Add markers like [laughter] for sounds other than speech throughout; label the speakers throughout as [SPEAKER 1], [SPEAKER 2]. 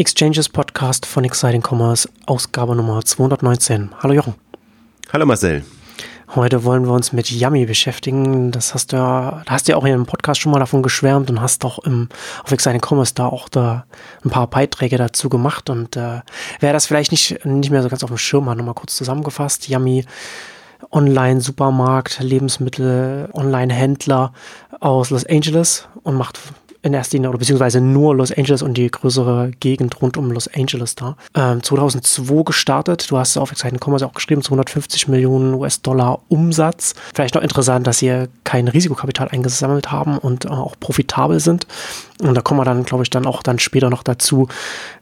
[SPEAKER 1] Exchanges Podcast von Exciting Commerce, Ausgabe Nummer 219. Hallo Jochen.
[SPEAKER 2] Hallo Marcel.
[SPEAKER 1] Heute wollen wir uns mit Yummy beschäftigen. Das hast du ja, da hast du ja auch in einem Podcast schon mal davon geschwärmt und hast auch im, auf Exciting Commerce da auch da ein paar Beiträge dazu gemacht. Und äh, wer das vielleicht nicht, nicht mehr so ganz auf dem Schirm hat, nochmal kurz zusammengefasst. Yummy Online-Supermarkt, Lebensmittel, Online-Händler aus Los Angeles und macht in erster Linie oder beziehungsweise nur Los Angeles und die größere Gegend rund um Los Angeles da. Ähm, 2002 gestartet. Du hast auf Exciting Commerce auch geschrieben, 250 Millionen US-Dollar Umsatz. Vielleicht noch interessant, dass sie kein Risikokapital eingesammelt haben und äh, auch profitabel sind. Und da kommen wir dann, glaube ich, dann auch dann später noch dazu,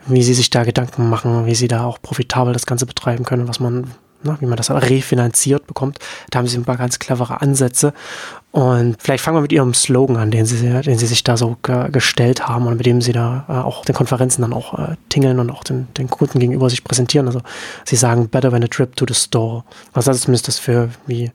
[SPEAKER 1] wie sie sich da Gedanken machen, wie sie da auch profitabel das Ganze betreiben können, was man wie man das refinanziert bekommt. Da haben sie ein paar ganz clevere Ansätze. Und vielleicht fangen wir mit ihrem Slogan an, den sie, den sie sich da so ge gestellt haben und mit dem sie da äh, auch den Konferenzen dann auch äh, tingeln und auch den, den Kunden gegenüber sich präsentieren. Also sie sagen, better than a trip to the store. Also das ist zumindest das für, wie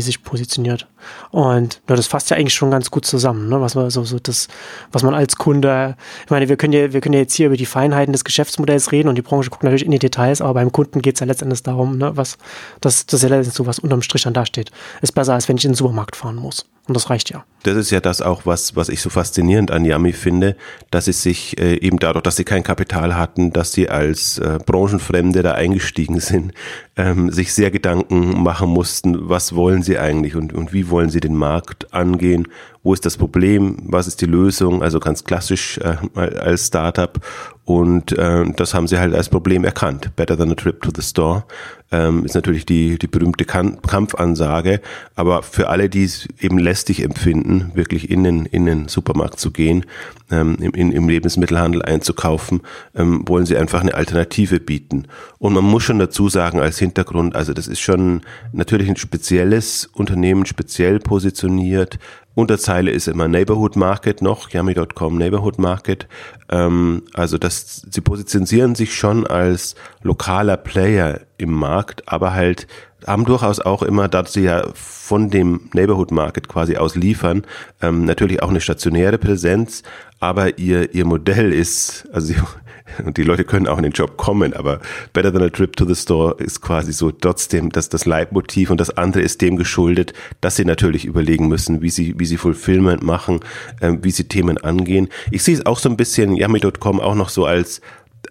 [SPEAKER 1] sich positioniert. Und ja, das fasst ja eigentlich schon ganz gut zusammen, ne? was man so, so das, was man als Kunde, ich meine, wir können ja, wir können ja jetzt hier über die Feinheiten des Geschäftsmodells reden und die Branche guckt natürlich in die Details, aber beim Kunden geht es ja letztendlich darum, ne, was, dass das ja letztendlich so was unterm Strich dann dasteht. Ist besser, als wenn ich in den Supermarkt fahren muss. Und das reicht ja.
[SPEAKER 2] Das ist ja das auch, was, was ich so faszinierend an Yami finde, dass sie sich äh, eben dadurch, dass sie kein Kapital hatten, dass sie als äh, Branchenfremde da eingestiegen [laughs] sind, ähm, sich sehr Gedanken machen mussten, was wollen sie eigentlich und, und wie wollen sie den Markt angehen wo ist das Problem, was ist die Lösung, also ganz klassisch äh, als Startup. Und äh, das haben sie halt als Problem erkannt. Better than a trip to the store ähm, ist natürlich die, die berühmte Kamp Kampfansage. Aber für alle, die es eben lästig empfinden, wirklich in den, in den Supermarkt zu gehen, ähm, im, im Lebensmittelhandel einzukaufen, ähm, wollen sie einfach eine Alternative bieten. Und man muss schon dazu sagen, als Hintergrund, also das ist schon natürlich ein spezielles Unternehmen, speziell positioniert, Unterzeile ist immer Neighborhood Market noch, yummy.com Neighborhood Market. Ähm, also das, sie positionieren sich schon als lokaler Player im Markt, aber halt haben durchaus auch immer, da sie ja von dem Neighborhood Market quasi aus liefern, ähm, natürlich auch eine stationäre Präsenz, aber ihr, ihr Modell ist, also sie, [laughs] und die Leute können auch in den Job kommen, aber Better Than a Trip to the Store ist quasi so trotzdem das, das Leitmotiv und das andere ist dem geschuldet, dass sie natürlich überlegen müssen, wie sie, wie sie Fulfillment machen, äh, wie sie Themen angehen. Ich sehe es auch so ein bisschen, Yummy.com auch noch so als,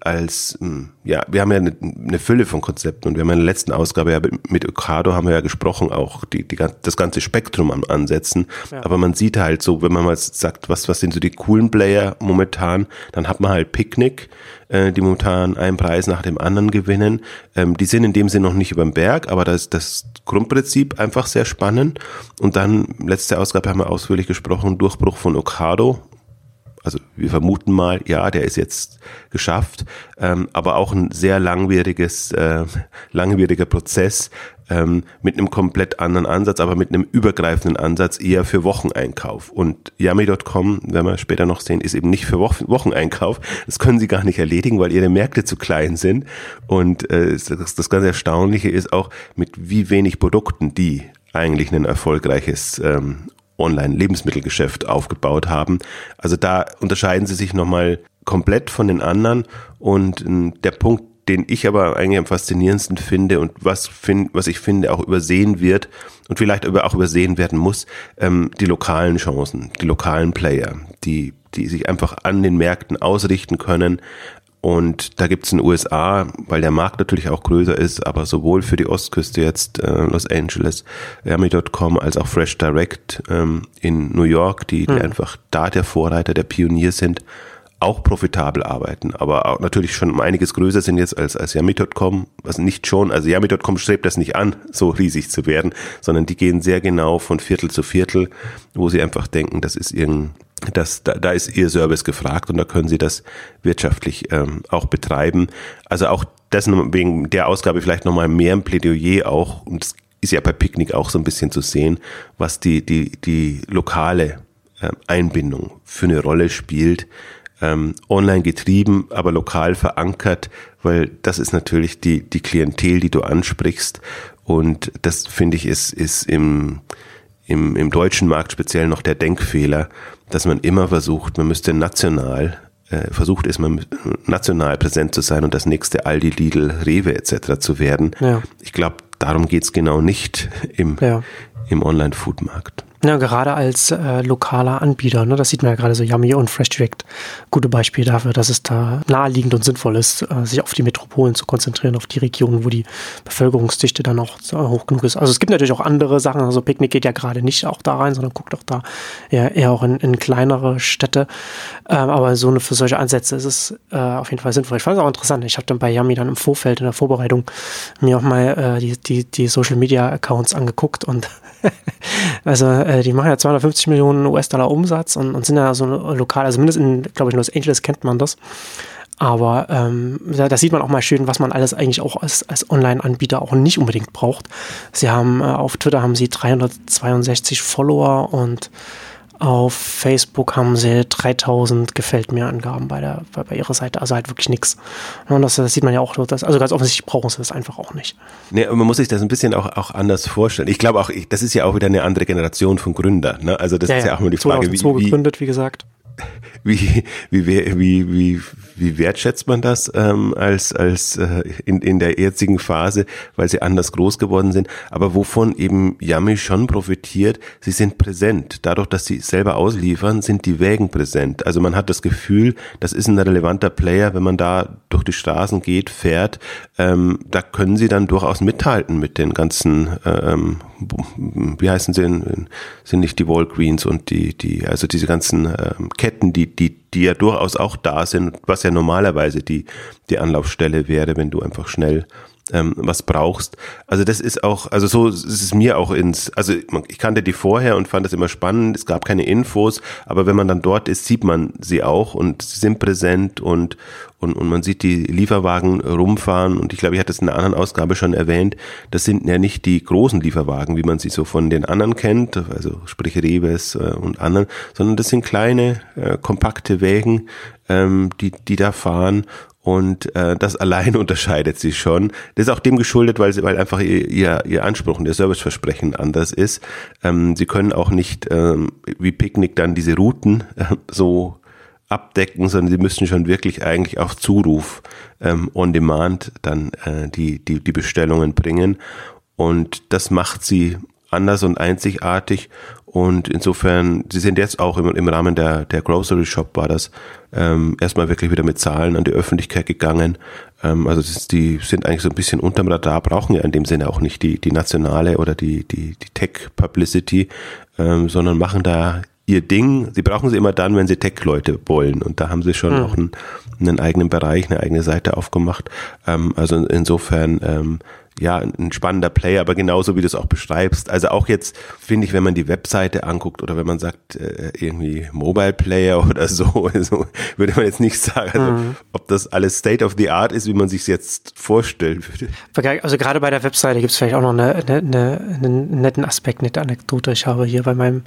[SPEAKER 2] als, hm, ja, wir haben ja eine, eine, Fülle von Konzepten und wir haben in der letzten Ausgabe ja mit Ocado haben wir ja gesprochen, auch die, die, das ganze Spektrum am Ansetzen. Ja. Aber man sieht halt so, wenn man mal sagt, was, was sind so die coolen Player momentan, dann hat man halt Picknick, äh, die momentan einen Preis nach dem anderen gewinnen. Ähm, die sind in dem Sinne noch nicht über dem Berg, aber das, das Grundprinzip einfach sehr spannend. Und dann, letzte Ausgabe haben wir ausführlich gesprochen, Durchbruch von Ocado, also wir vermuten mal, ja, der ist jetzt geschafft, ähm, aber auch ein sehr langwieriges, äh, langwieriger Prozess ähm, mit einem komplett anderen Ansatz, aber mit einem übergreifenden Ansatz eher für Wocheneinkauf. Und Yummy.com, werden wir später noch sehen, ist eben nicht für Wochen Wocheneinkauf. Das können sie gar nicht erledigen, weil ihre Märkte zu klein sind. Und äh, das, das ganz Erstaunliche ist auch, mit wie wenig Produkten die eigentlich ein erfolgreiches ähm, Online-Lebensmittelgeschäft aufgebaut haben. Also da unterscheiden sie sich nochmal komplett von den anderen. Und ähm, der Punkt, den ich aber eigentlich am faszinierendsten finde und was, find, was ich finde auch übersehen wird und vielleicht auch übersehen werden muss, ähm, die lokalen Chancen, die lokalen Player, die, die sich einfach an den Märkten ausrichten können, und da gibt's in den USA, weil der Markt natürlich auch größer ist, aber sowohl für die Ostküste jetzt äh, Los Angeles, Yummy.com, als auch Fresh Direct ähm, in New York, die, die mhm. einfach da der Vorreiter, der Pionier sind, auch profitabel arbeiten, aber auch natürlich schon um einiges größer sind jetzt als, als Yummy.com, also nicht schon, also Yummy.com strebt das nicht an, so riesig zu werden, sondern die gehen sehr genau von Viertel zu Viertel, wo sie einfach denken, das ist irgendein das, da, da ist Ihr Service gefragt und da können Sie das wirtschaftlich ähm, auch betreiben. Also auch das wegen der Ausgabe vielleicht nochmal mehr ein Plädoyer auch, und das ist ja bei Picknick auch so ein bisschen zu sehen, was die, die, die lokale äh, Einbindung für eine Rolle spielt. Ähm, online getrieben, aber lokal verankert, weil das ist natürlich die, die Klientel, die du ansprichst. Und das finde ich ist, ist im, im, im deutschen Markt speziell noch der Denkfehler, dass man immer versucht, man müsste national äh, versucht ist man national präsent zu sein und das nächste Aldi, Lidl, Rewe etc. zu werden. Ja. Ich glaube, darum geht's genau nicht im, ja. im Online-Food-Markt.
[SPEAKER 1] Ja, gerade als äh, lokaler Anbieter, ne, das sieht man ja gerade so Yummy und Fresh Direct, gute Beispiele dafür, dass es da naheliegend und sinnvoll ist, äh, sich auf die Metropolen zu konzentrieren, auf die Regionen, wo die Bevölkerungsdichte dann auch äh, hoch genug ist. Also es gibt natürlich auch andere Sachen, also Picknick geht ja gerade nicht auch da rein, sondern guckt auch da eher, eher auch in, in kleinere Städte. Ähm, aber so eine, für solche Ansätze ist es äh, auf jeden Fall sinnvoll. Ich fand es auch interessant. Ich habe dann bei Yummy dann im Vorfeld in der Vorbereitung mir auch mal äh, die, die, die Social Media Accounts angeguckt und [laughs] also äh, die machen ja 250 Millionen US-Dollar Umsatz und, und, sind ja so lokal, also mindestens in, glaube ich, Los Angeles kennt man das. Aber ähm, da, da, sieht man auch mal schön, was man alles eigentlich auch als, als Online-Anbieter auch nicht unbedingt braucht. Sie haben äh, auf Twitter haben sie 362 Follower und auf Facebook haben sie 3000 gefällt mir Angaben bei, der, bei, bei ihrer Seite, also halt wirklich nichts. Und das, das, sieht man ja auch, das, also ganz offensichtlich brauchen sie das einfach auch nicht.
[SPEAKER 2] Nee, man muss sich das ein bisschen auch, auch anders vorstellen. Ich glaube auch, das ist ja auch wieder eine andere Generation von Gründern. Ne? Also das ja, ist ja, ja auch immer die Frage,
[SPEAKER 1] wie, wie gegründet, wie gesagt
[SPEAKER 2] wie, wie, wie, wie, wie wertschätzt man das ähm, als, als äh, in, in der jetzigen Phase, weil sie anders groß geworden sind. Aber wovon eben Yummy schon profitiert, sie sind präsent. Dadurch, dass sie selber ausliefern, sind die Wägen präsent. Also man hat das Gefühl, das ist ein relevanter Player, wenn man da durch die Straßen geht, fährt, ähm, da können sie dann durchaus mithalten mit den ganzen, ähm, wie heißen sie, sind nicht die Walgreens und die, die, also diese ganzen ähm, Ketten, die, die, die ja durchaus auch da sind, was ja normalerweise die, die Anlaufstelle wäre, wenn du einfach schnell ähm, was brauchst. Also das ist auch, also so ist es mir auch ins, also ich kannte die vorher und fand das immer spannend, es gab keine Infos, aber wenn man dann dort ist, sieht man sie auch und sie sind präsent und, und, und man sieht die Lieferwagen rumfahren. Und ich glaube, ich hatte es in einer anderen Ausgabe schon erwähnt, das sind ja nicht die großen Lieferwagen, wie man sie so von den anderen kennt, also sprich Reves äh, und anderen, sondern das sind kleine, äh, kompakte Wägen, ähm, die, die da fahren und äh, das [laughs] allein unterscheidet sie schon. Das ist auch dem geschuldet, weil sie, weil einfach ihr, ihr, ihr Anspruch und ihr Serviceversprechen anders ist. Ähm, sie können auch nicht ähm, wie Picknick dann diese Routen äh, so abdecken, sondern sie müssen schon wirklich eigentlich auf Zuruf ähm, on demand dann äh, die, die, die Bestellungen bringen. Und das macht sie anders und einzigartig. Und insofern, sie sind jetzt auch im, im Rahmen der, der Grocery Shop war das ähm, erstmal wirklich wieder mit Zahlen an die Öffentlichkeit gegangen. Ähm, also das, die sind eigentlich so ein bisschen unterm Radar, brauchen ja in dem Sinne auch nicht die, die nationale oder die, die, die Tech-Publicity, ähm, sondern machen da ihr Ding. Sie brauchen sie immer dann, wenn sie Tech-Leute wollen. Und da haben sie schon mhm. auch einen, einen, eigenen Bereich, eine eigene Seite aufgemacht. Ähm, also insofern ähm, ja, ein spannender Player, aber genauso wie du es auch beschreibst. Also auch jetzt finde ich, wenn man die Webseite anguckt oder wenn man sagt, äh, irgendwie Mobile Player [laughs] oder so, also würde man jetzt nicht sagen, also, mhm. ob das alles State of the Art ist, wie man sich jetzt vorstellen würde.
[SPEAKER 1] Also gerade bei der Webseite gibt es vielleicht auch noch eine, eine, eine, einen netten Aspekt, nette Anekdote. Ich habe hier bei meinem,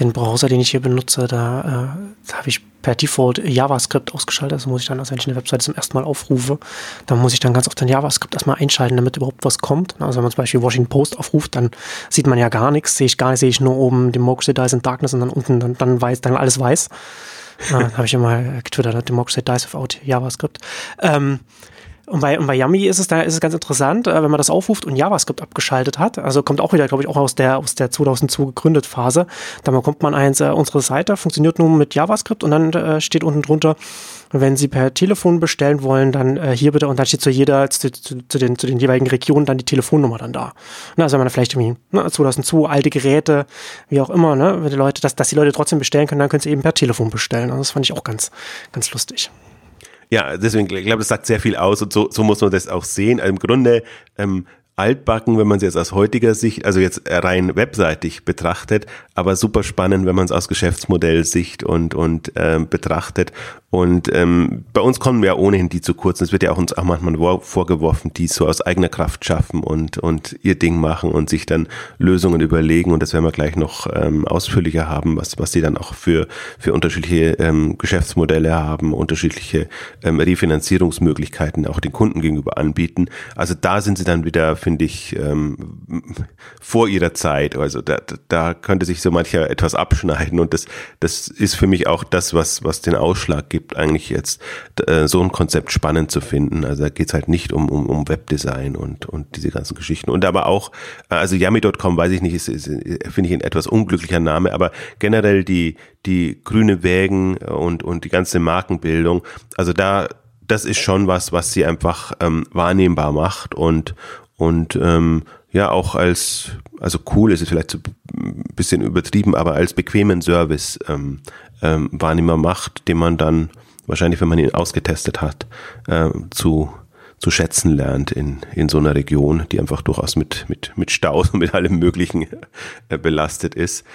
[SPEAKER 1] den Browser, den ich hier benutze, da, äh, da habe ich per Default JavaScript ausgeschaltet. Also muss ich dann, also wenn ich eine Webseite zum ersten Mal aufrufe, dann muss ich dann ganz oft den JavaScript erstmal einschalten, damit überhaupt was kommt. Also wenn man zum Beispiel Washington Post aufruft, dann sieht man ja gar nichts, sehe ich gar nicht, sehe ich nur oben Democracy Dies in Darkness und dann unten dann, dann weiß, dann alles weiß. [laughs] äh, habe ich immer getwittert, Democracy Dies without JavaScript. Ähm, und bei, und bei Yummy ist es da ist es ganz interessant, äh, wenn man das aufruft und JavaScript abgeschaltet hat. Also kommt auch wieder, glaube ich, auch aus der aus der 2002 gegründet Phase. Da bekommt man eins, äh, unsere Seite funktioniert nur mit JavaScript und dann äh, steht unten drunter, wenn Sie per Telefon bestellen wollen, dann äh, hier bitte und dann steht zu jeder zu, zu, zu, den zu den jeweiligen Regionen dann die Telefonnummer dann da. Ne, also wenn man vielleicht irgendwie ne, 2002 alte Geräte, wie auch immer, ne, wenn die Leute, dass, dass die Leute trotzdem bestellen können, dann können sie eben per Telefon bestellen. Also das fand ich auch ganz ganz lustig.
[SPEAKER 2] Ja, deswegen, ich glaube, das sagt sehr viel aus und so, so muss man das auch sehen. Also Im Grunde ähm, altbacken, wenn man es jetzt aus heutiger Sicht, also jetzt rein webseitig betrachtet, aber super spannend, wenn man es aus Geschäftsmodellsicht und, und ähm, betrachtet. Und ähm, bei uns kommen wir ohnehin die zu kurz. Es wird ja auch uns auch manchmal vorgeworfen, die so aus eigener Kraft schaffen und, und ihr Ding machen und sich dann Lösungen überlegen. Und das werden wir gleich noch ähm, ausführlicher haben, was, was sie dann auch für, für unterschiedliche ähm, Geschäftsmodelle haben, unterschiedliche ähm, Refinanzierungsmöglichkeiten auch den Kunden gegenüber anbieten. Also da sind sie dann wieder finde ich, ähm, vor ihrer Zeit. Also da, da könnte sich so mancher etwas abschneiden und das, das ist für mich auch das, was, was den Ausschlag gibt, eigentlich jetzt äh, so ein Konzept spannend zu finden. Also da geht es halt nicht um, um, um Webdesign und, und diese ganzen Geschichten. Und aber auch, also Yummy.com, weiß ich nicht, ist, ist finde ich ein etwas unglücklicher Name, aber generell die, die grüne Wägen und, und die ganze Markenbildung, also da das ist schon was, was sie einfach ähm, wahrnehmbar macht und, und ähm, ja auch als, also cool ist es vielleicht ein bisschen übertrieben, aber als bequemen Service ähm, ähm, wahrnehmbar macht, den man dann wahrscheinlich, wenn man ihn ausgetestet hat, äh, zu zu schätzen lernt in, in so einer Region, die einfach durchaus mit, mit, mit Staus und mit allem Möglichen äh, belastet ist.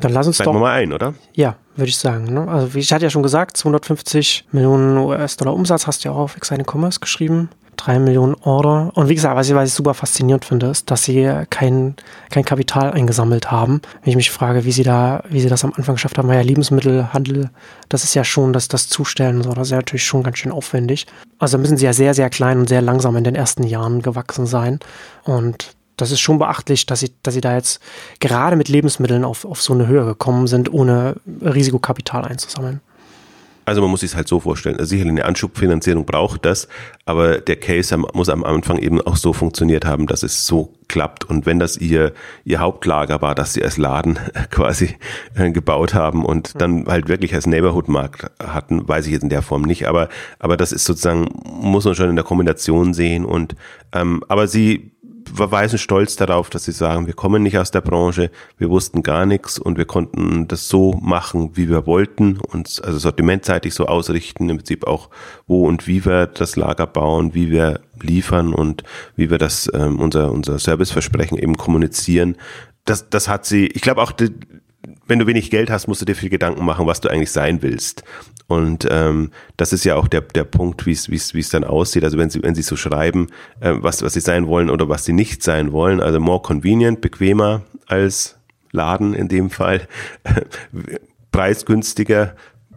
[SPEAKER 1] Dann lass uns
[SPEAKER 2] Steigen
[SPEAKER 1] doch
[SPEAKER 2] wir mal ein, oder?
[SPEAKER 1] Ja, würde ich sagen. Ne? Also wie ich hatte ja schon gesagt, 250 Millionen US-Dollar Umsatz hast du ja auch auf Exciting Commerce geschrieben. 3 Millionen Order. Und wie gesagt, was ich, was ich super faszinierend finde, ist, dass sie kein, kein Kapital eingesammelt haben. Wenn ich mich frage, wie sie da, wie sie das am Anfang geschafft haben, weil ja Lebensmittelhandel, das ist ja schon, dass das Zustellen und so, das ist ja natürlich schon ganz schön aufwendig. Also müssen sie ja sehr, sehr klein und sehr langsam in den ersten Jahren gewachsen sein. Und das ist schon beachtlich, dass sie, dass sie da jetzt gerade mit Lebensmitteln auf, auf so eine Höhe gekommen sind, ohne Risikokapital einzusammeln.
[SPEAKER 2] Also man muss sich halt so vorstellen, also sicherlich eine Anschubfinanzierung braucht das, aber der Case muss am Anfang eben auch so funktioniert haben, dass es so klappt. Und wenn das ihr, ihr Hauptlager war, dass sie als Laden [laughs] quasi äh, gebaut haben und dann halt wirklich als Neighborhood-Markt hatten, weiß ich jetzt in der Form nicht, aber, aber das ist sozusagen, muss man schon in der Kombination sehen. Und, ähm, aber sie weisen stolz darauf, dass sie sagen, wir kommen nicht aus der Branche, wir wussten gar nichts und wir konnten das so machen, wie wir wollten, uns also sortimentseitig so ausrichten, im Prinzip auch wo und wie wir das Lager bauen, wie wir liefern und wie wir das ähm, unser unser Serviceversprechen eben kommunizieren. Das das hat sie, ich glaube auch die, wenn du wenig Geld hast, musst du dir viel Gedanken machen, was du eigentlich sein willst. Und ähm, das ist ja auch der, der Punkt, wie es dann aussieht. Also wenn sie, wenn sie so schreiben, äh, was, was sie sein wollen oder was sie nicht sein wollen, also more convenient, bequemer als Laden in dem Fall, [laughs] preisgünstiger,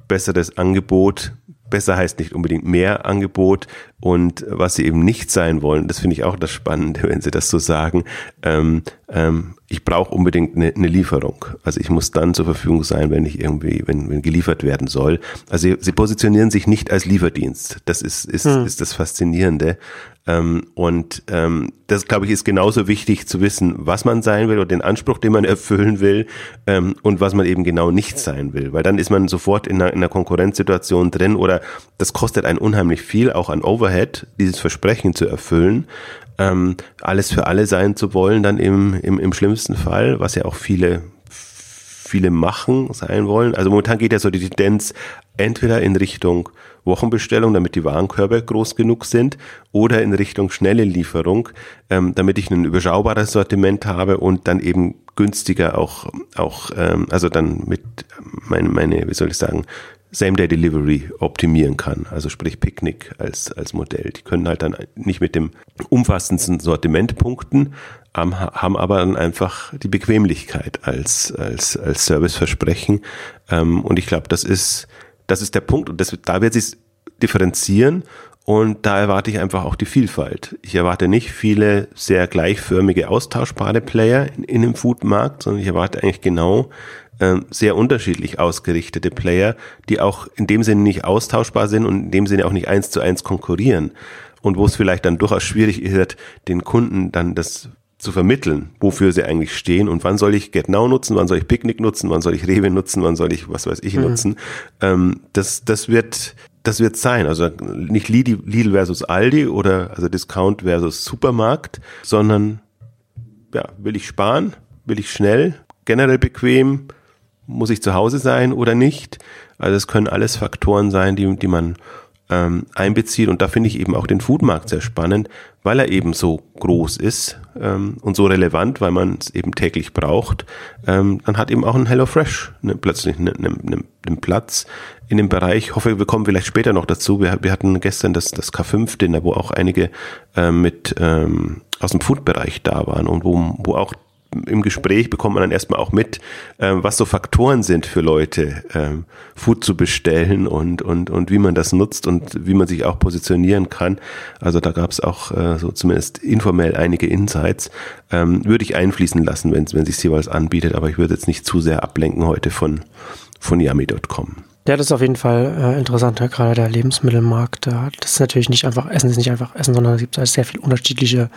[SPEAKER 2] besseres Angebot, besser heißt nicht unbedingt mehr Angebot und was sie eben nicht sein wollen, das finde ich auch das Spannende, [laughs] wenn sie das so sagen, ähm, ähm, ich brauche unbedingt eine, eine, Lieferung. Also ich muss dann zur Verfügung sein, wenn ich irgendwie, wenn, wenn geliefert werden soll. Also sie, sie positionieren sich nicht als Lieferdienst. Das ist, ist, hm. ist das Faszinierende. Ähm, und ähm, das, glaube ich, ist genauso wichtig zu wissen, was man sein will oder den Anspruch, den man [laughs] erfüllen will ähm, und was man eben genau nicht sein will. Weil dann ist man sofort in einer, in einer Konkurrenzsituation drin oder das kostet einen unheimlich viel, auch an Overhead, dieses Versprechen zu erfüllen ähm, alles für alle sein zu wollen, dann im, im, im schlimmsten Fall, was ja auch viele viele machen, sein wollen. Also momentan geht ja so die Tendenz entweder in Richtung Wochenbestellung, damit die Warenkörbe groß genug sind, oder in Richtung schnelle Lieferung, ähm, damit ich ein überschaubares Sortiment habe und dann eben günstiger auch, auch ähm, also dann mit meine, meine, wie soll ich sagen, Same-Day-Delivery optimieren kann. Also sprich Picknick als, als Modell. Die können halt dann nicht mit dem umfassendsten Sortiment punkten, haben aber dann einfach die Bequemlichkeit als, als, als Serviceversprechen. Ähm, und ich glaube, das ist, das ist der Punkt. Und das, da wird sich differenzieren und da erwarte ich einfach auch die Vielfalt. Ich erwarte nicht viele sehr gleichförmige, austauschbare Player in, in dem Foodmarkt, sondern ich erwarte eigentlich genau ähm, sehr unterschiedlich ausgerichtete Player, die auch in dem Sinne nicht austauschbar sind und in dem Sinne auch nicht eins zu eins konkurrieren. Und wo es vielleicht dann durchaus schwierig ist, den Kunden dann das zu vermitteln, wofür sie eigentlich stehen und wann soll ich GetNow nutzen, wann soll ich Picknick nutzen, wann soll ich Rewe nutzen, wann soll ich was weiß ich mhm. nutzen. Ähm, das, das wird das wird sein. Also nicht Lidl versus Aldi oder also Discount versus Supermarkt, sondern ja, will ich sparen, will ich schnell, generell bequem, muss ich zu Hause sein oder nicht? Also es können alles Faktoren sein, die, die man ähm, einbezieht. Und da finde ich eben auch den Foodmarkt sehr spannend, weil er eben so groß ist ähm, und so relevant, weil man es eben täglich braucht. Ähm, dann hat eben auch ein HelloFresh ne, plötzlich einen ne, ne, ne Platz in dem Bereich. Ich hoffe, wir kommen vielleicht später noch dazu. Wir, wir hatten gestern das, das K5-Dinner, wo auch einige ähm, mit ähm, aus dem Food-Bereich da waren und wo, wo auch im Gespräch bekommt man dann erstmal auch mit, ähm, was so Faktoren sind für Leute, ähm, Food zu bestellen und, und, und wie man das nutzt und wie man sich auch positionieren kann. Also da gab es auch äh, so zumindest informell einige Insights. Ähm, würde ich einfließen lassen, wenn, wenn sich jeweils anbietet, aber ich würde jetzt nicht zu sehr ablenken heute von, von yummy.com.
[SPEAKER 1] Ja, das ist auf jeden Fall äh, interessant, ja, gerade der Lebensmittelmarkt. Äh, das ist natürlich nicht einfach Essen, ist nicht einfach Essen, sondern es gibt halt sehr viele unterschiedliche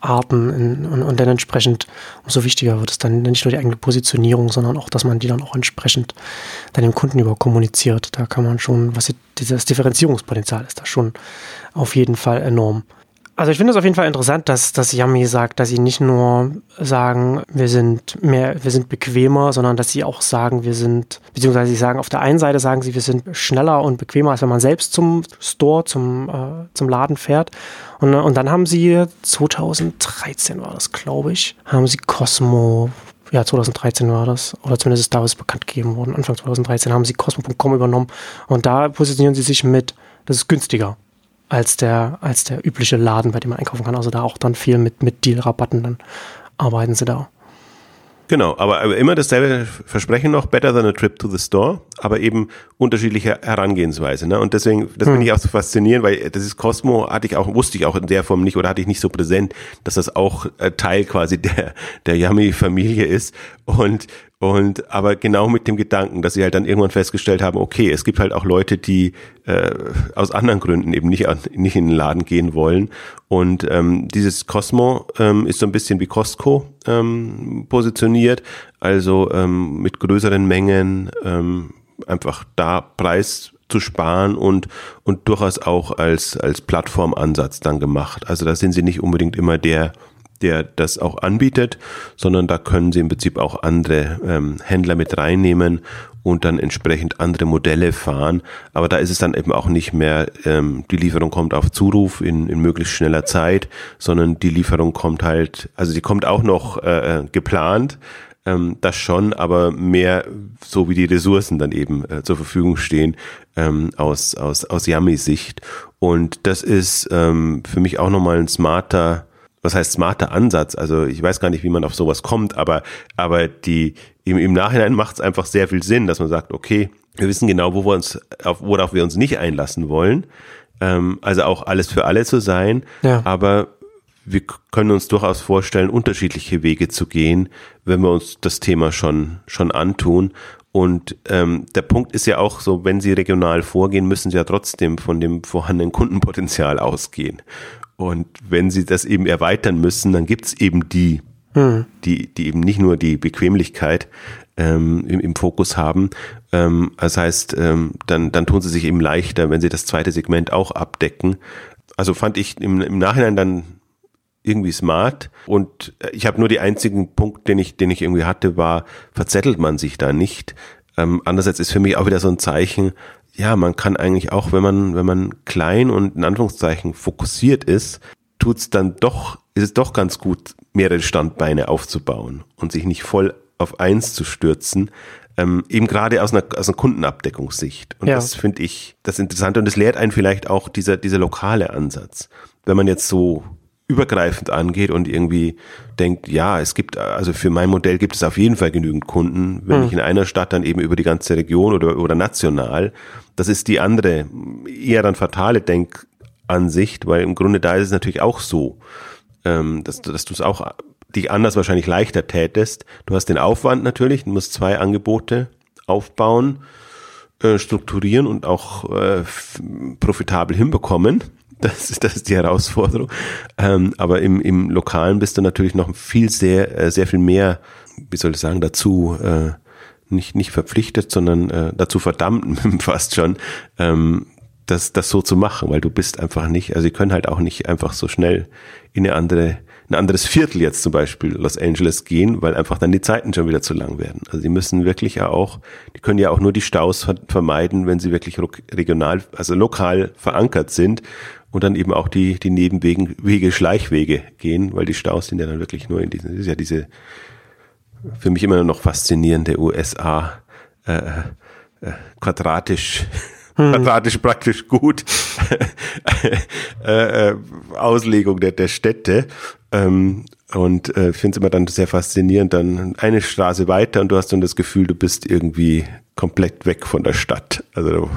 [SPEAKER 1] Kontextarten in, und, und dann entsprechend, umso wichtiger wird es dann nicht nur die eigene Positionierung, sondern auch, dass man die dann auch entsprechend dann dem Kunden über kommuniziert. Da kann man schon, was dieses Differenzierungspotenzial ist da schon auf jeden Fall enorm. Also ich finde es auf jeden Fall interessant, dass, dass Yummy sagt, dass sie nicht nur sagen, wir sind mehr, wir sind bequemer, sondern dass sie auch sagen, wir sind, beziehungsweise sie sagen, auf der einen Seite sagen sie, wir sind schneller und bequemer, als wenn man selbst zum Store, zum, äh, zum Laden fährt. Und, und dann haben sie 2013 war das, glaube ich, haben sie Cosmo ja, 2013 war das, oder zumindest ist da was bekannt gegeben worden. Anfang 2013 haben sie Cosmo.com übernommen und da positionieren sie sich mit, das ist günstiger als der, als der übliche Laden, bei dem man einkaufen kann. Also da auch dann viel mit, mit Deal-Rabatten, dann arbeiten sie da.
[SPEAKER 2] Genau, aber, aber immer dasselbe Versprechen noch, better than a trip to the store, aber eben unterschiedliche Herangehensweise. Ne? Und deswegen, das hm. finde ich auch so faszinierend, weil das ist Cosmo, hatte ich auch, wusste ich auch in der Form nicht oder hatte ich nicht so präsent, dass das auch äh, Teil quasi der, der Yummy-Familie ist. Und und aber genau mit dem Gedanken, dass sie halt dann irgendwann festgestellt haben, okay, es gibt halt auch Leute, die äh, aus anderen Gründen eben nicht, an, nicht in den Laden gehen wollen. Und ähm, dieses Cosmo ähm, ist so ein bisschen wie Costco ähm, positioniert, also ähm, mit größeren Mengen ähm, einfach da Preis zu sparen und, und durchaus auch als, als Plattformansatz dann gemacht. Also da sind sie nicht unbedingt immer der der das auch anbietet, sondern da können Sie im Prinzip auch andere ähm, Händler mit reinnehmen und dann entsprechend andere Modelle fahren. Aber da ist es dann eben auch nicht mehr, ähm, die Lieferung kommt auf Zuruf in, in möglichst schneller Zeit, sondern die Lieferung kommt halt, also die kommt auch noch äh, äh geplant, ähm, das schon, aber mehr so wie die Ressourcen dann eben äh, zur Verfügung stehen ähm, aus, aus, aus Yummy-Sicht. Und das ist ähm, für mich auch nochmal ein smarter was heißt smarter Ansatz? Also ich weiß gar nicht, wie man auf sowas kommt, aber, aber die, im, im Nachhinein macht es einfach sehr viel Sinn, dass man sagt, okay, wir wissen genau, wo wir uns, auf, worauf wir uns nicht einlassen wollen. Ähm, also auch alles für alle zu sein. Ja. Aber wir können uns durchaus vorstellen, unterschiedliche Wege zu gehen, wenn wir uns das Thema schon, schon antun. Und ähm, der Punkt ist ja auch so, wenn Sie regional vorgehen, müssen Sie ja trotzdem von dem vorhandenen Kundenpotenzial ausgehen. Und wenn sie das eben erweitern müssen, dann gibt es eben die, mhm. die, die eben nicht nur die Bequemlichkeit ähm, im, im Fokus haben. Ähm, das heißt, ähm, dann, dann tun sie sich eben leichter, wenn sie das zweite Segment auch abdecken. Also fand ich im, im Nachhinein dann irgendwie smart. Und ich habe nur die einzigen Punkt, den ich, den ich irgendwie hatte, war, verzettelt man sich da nicht. Ähm, andererseits ist für mich auch wieder so ein Zeichen, ja, man kann eigentlich auch, wenn man, wenn man klein und in Anführungszeichen fokussiert ist, tut's dann doch, ist es doch ganz gut, mehrere Standbeine aufzubauen und sich nicht voll auf eins zu stürzen, ähm, eben gerade aus einer, aus einer Kundenabdeckungssicht. Und ja. das finde ich das Interessante und das lehrt einen vielleicht auch dieser, dieser lokale Ansatz. Wenn man jetzt so übergreifend angeht und irgendwie denkt, ja, es gibt, also für mein Modell gibt es auf jeden Fall genügend Kunden, wenn mhm. ich in einer Stadt dann eben über die ganze Region oder, oder national, das ist die andere, eher dann fatale Denkansicht, weil im Grunde da ist es natürlich auch so, ähm, dass, dass du es auch dich anders wahrscheinlich leichter tätest. Du hast den Aufwand natürlich, du musst zwei Angebote aufbauen, äh, strukturieren und auch äh, profitabel hinbekommen. Das ist, das ist die Herausforderung. Ähm, aber im, im Lokalen bist du natürlich noch viel sehr, äh, sehr viel mehr, wie soll ich sagen, dazu äh, nicht, nicht verpflichtet, sondern äh, dazu verdammt [laughs] fast schon, ähm, das, das so zu machen, weil du bist einfach nicht, also sie können halt auch nicht einfach so schnell in eine andere, ein anderes Viertel jetzt zum Beispiel Los Angeles gehen, weil einfach dann die Zeiten schon wieder zu lang werden. Also sie müssen wirklich ja auch, die können ja auch nur die Staus vermeiden, wenn sie wirklich regional, also lokal verankert sind und dann eben auch die, die Nebenwege, Wege, Schleichwege gehen, weil die Staus sind ja dann wirklich nur in diesen, das ist ja diese für mich immer noch faszinierende USA äh, äh, quadratisch hm. quadratisch praktisch gut [laughs] äh, äh, Auslegung der, der Städte. Ähm, Und äh, finde es immer dann sehr faszinierend, dann eine Straße weiter und du hast dann das Gefühl, du bist irgendwie komplett weg von der Stadt. Also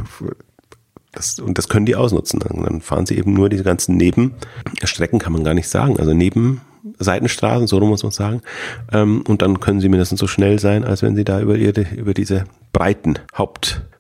[SPEAKER 2] das, und das können die ausnutzen. Dann fahren sie eben nur diese ganzen Nebenstrecken, kann man gar nicht sagen. Also neben Seitenstraßen, so muss man sagen. Ähm, und dann können sie mindestens so schnell sein, als wenn sie da über, ihre, über diese breiten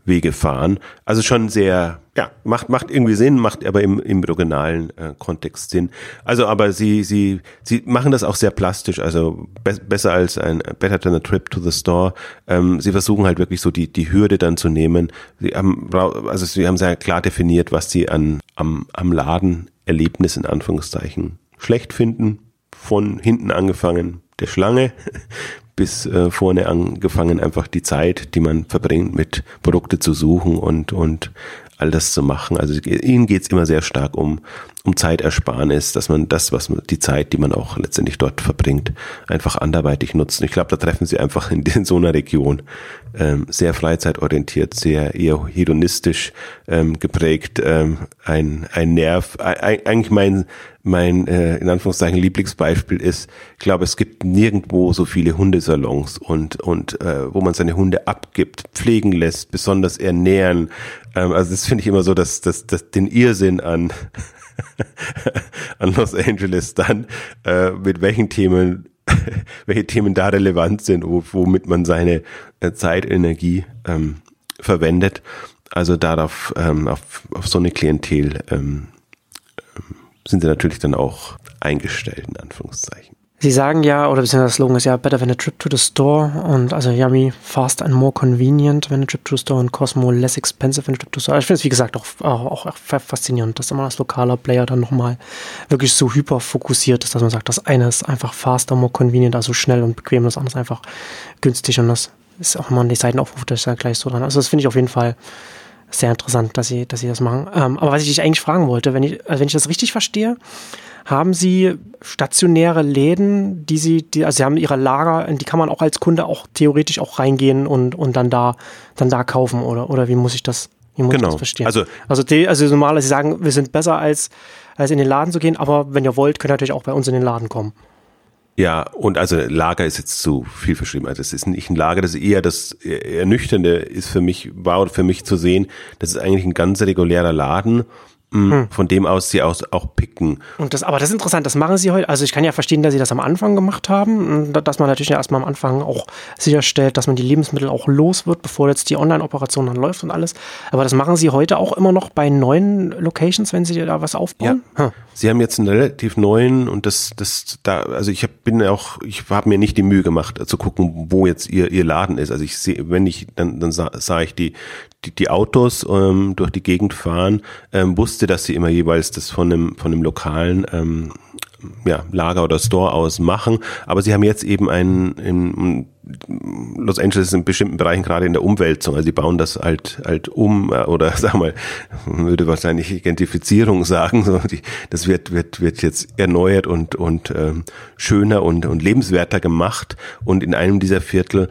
[SPEAKER 2] Hauptwege fahren. Also schon sehr, ja, macht, macht irgendwie Sinn, macht aber im, im regionalen äh, Kontext Sinn. Also, aber sie, sie, sie machen das auch sehr plastisch, also be besser als ein Better than a Trip to the Store. Ähm, sie versuchen halt wirklich so die, die Hürde dann zu nehmen. Sie haben, also sie haben sehr klar definiert, was sie an, am, am Ladenerlebnis in Anführungszeichen schlecht finden von hinten angefangen der Schlange bis äh, vorne angefangen einfach die Zeit, die man verbringt mit Produkte zu suchen und, und all das zu machen. Also ihnen geht's immer sehr stark um, um Zeitersparnis, dass man das, was man, die Zeit, die man auch letztendlich dort verbringt, einfach anderweitig nutzt. Und ich glaube, da treffen sie einfach in, in [laughs] so einer Region ähm, sehr freizeitorientiert, sehr eher hedonistisch ähm, geprägt, ähm, ein, ein Nerv. Ein, eigentlich mein, mein äh, in Anführungszeichen Lieblingsbeispiel ist, ich glaube, es gibt nirgendwo so viele Hundesalons und, und äh, wo man seine Hunde abgibt, pflegen lässt, besonders ernähren. Ähm, also das finde ich immer so, dass, dass, dass den Irrsinn an [laughs] [laughs] an Los Angeles dann, äh, mit welchen Themen, [laughs] welche Themen da relevant sind, womit man seine äh, Zeit, Energie ähm, verwendet. Also darauf, ähm, auf, auf so eine Klientel ähm, ähm sind sie natürlich dann auch eingestellt, in Anführungszeichen.
[SPEAKER 1] Sie sagen ja, oder beziehungsweise das Slogan ist ja Better than a trip to the store und also Yummy fast and more convenient than a trip to the store und Cosmo less expensive than a trip to the store. Ich finde es wie gesagt auch, auch, auch faszinierend, dass immer das lokale Player dann nochmal wirklich so hyper fokussiert ist, dass man sagt, das eine ist einfach faster, more convenient, also schnell und bequem, das andere ist einfach günstig und das ist auch immer an die Seiten aufruft, das ist ja gleich so dran. Also das finde ich auf jeden Fall sehr interessant, dass sie, dass sie das machen. Ähm, aber was ich dich eigentlich fragen wollte, wenn ich, also wenn ich das richtig verstehe, haben Sie stationäre Läden, die Sie, die, also Sie haben Ihre Lager, in die kann man auch als Kunde auch theoretisch auch reingehen und, und dann da, dann da kaufen, oder, oder wie muss ich das, wie muss genau. ich das verstehen? Also, also, die, also normal, Sie sagen, wir sind besser als, als in den Laden zu gehen, aber wenn ihr wollt, könnt ihr natürlich auch bei uns in den Laden kommen.
[SPEAKER 2] Ja, und also Lager ist jetzt zu viel verschrieben. Also es ist nicht ein Lager, das ist eher das Ernüchternde ist für mich, war für mich zu sehen, das ist eigentlich ein ganz regulärer Laden hm. von dem aus sie aus auch picken.
[SPEAKER 1] Und das, aber das ist interessant, das machen sie heute. Also ich kann ja verstehen, dass sie das am Anfang gemacht haben, dass man natürlich erstmal am Anfang auch sicherstellt, dass man die Lebensmittel auch los wird, bevor jetzt die Online-Operation dann läuft und alles. Aber das machen sie heute auch immer noch bei neuen Locations, wenn sie da was aufbauen?
[SPEAKER 2] Ja. Hm. Sie haben jetzt einen relativ neuen und das, das, da, also ich hab, bin auch, ich habe mir nicht die Mühe gemacht zu gucken, wo jetzt ihr, ihr Laden ist. Also ich sehe, wenn ich, dann, dann sah, sah ich die, die, die Autos ähm, durch die Gegend fahren, ähm, wusste, dass sie immer jeweils das von einem, von einem lokalen ähm, ja, Lager oder Store aus machen. Aber sie haben jetzt eben einen, in Los Angeles in bestimmten Bereichen gerade in der Umwälzung. Also sie bauen das halt halt um äh, oder [laughs] sag mal, würde wahrscheinlich Identifizierung sagen. So die, das wird wird wird jetzt erneuert und und ähm, schöner und und lebenswerter gemacht. Und in einem dieser Viertel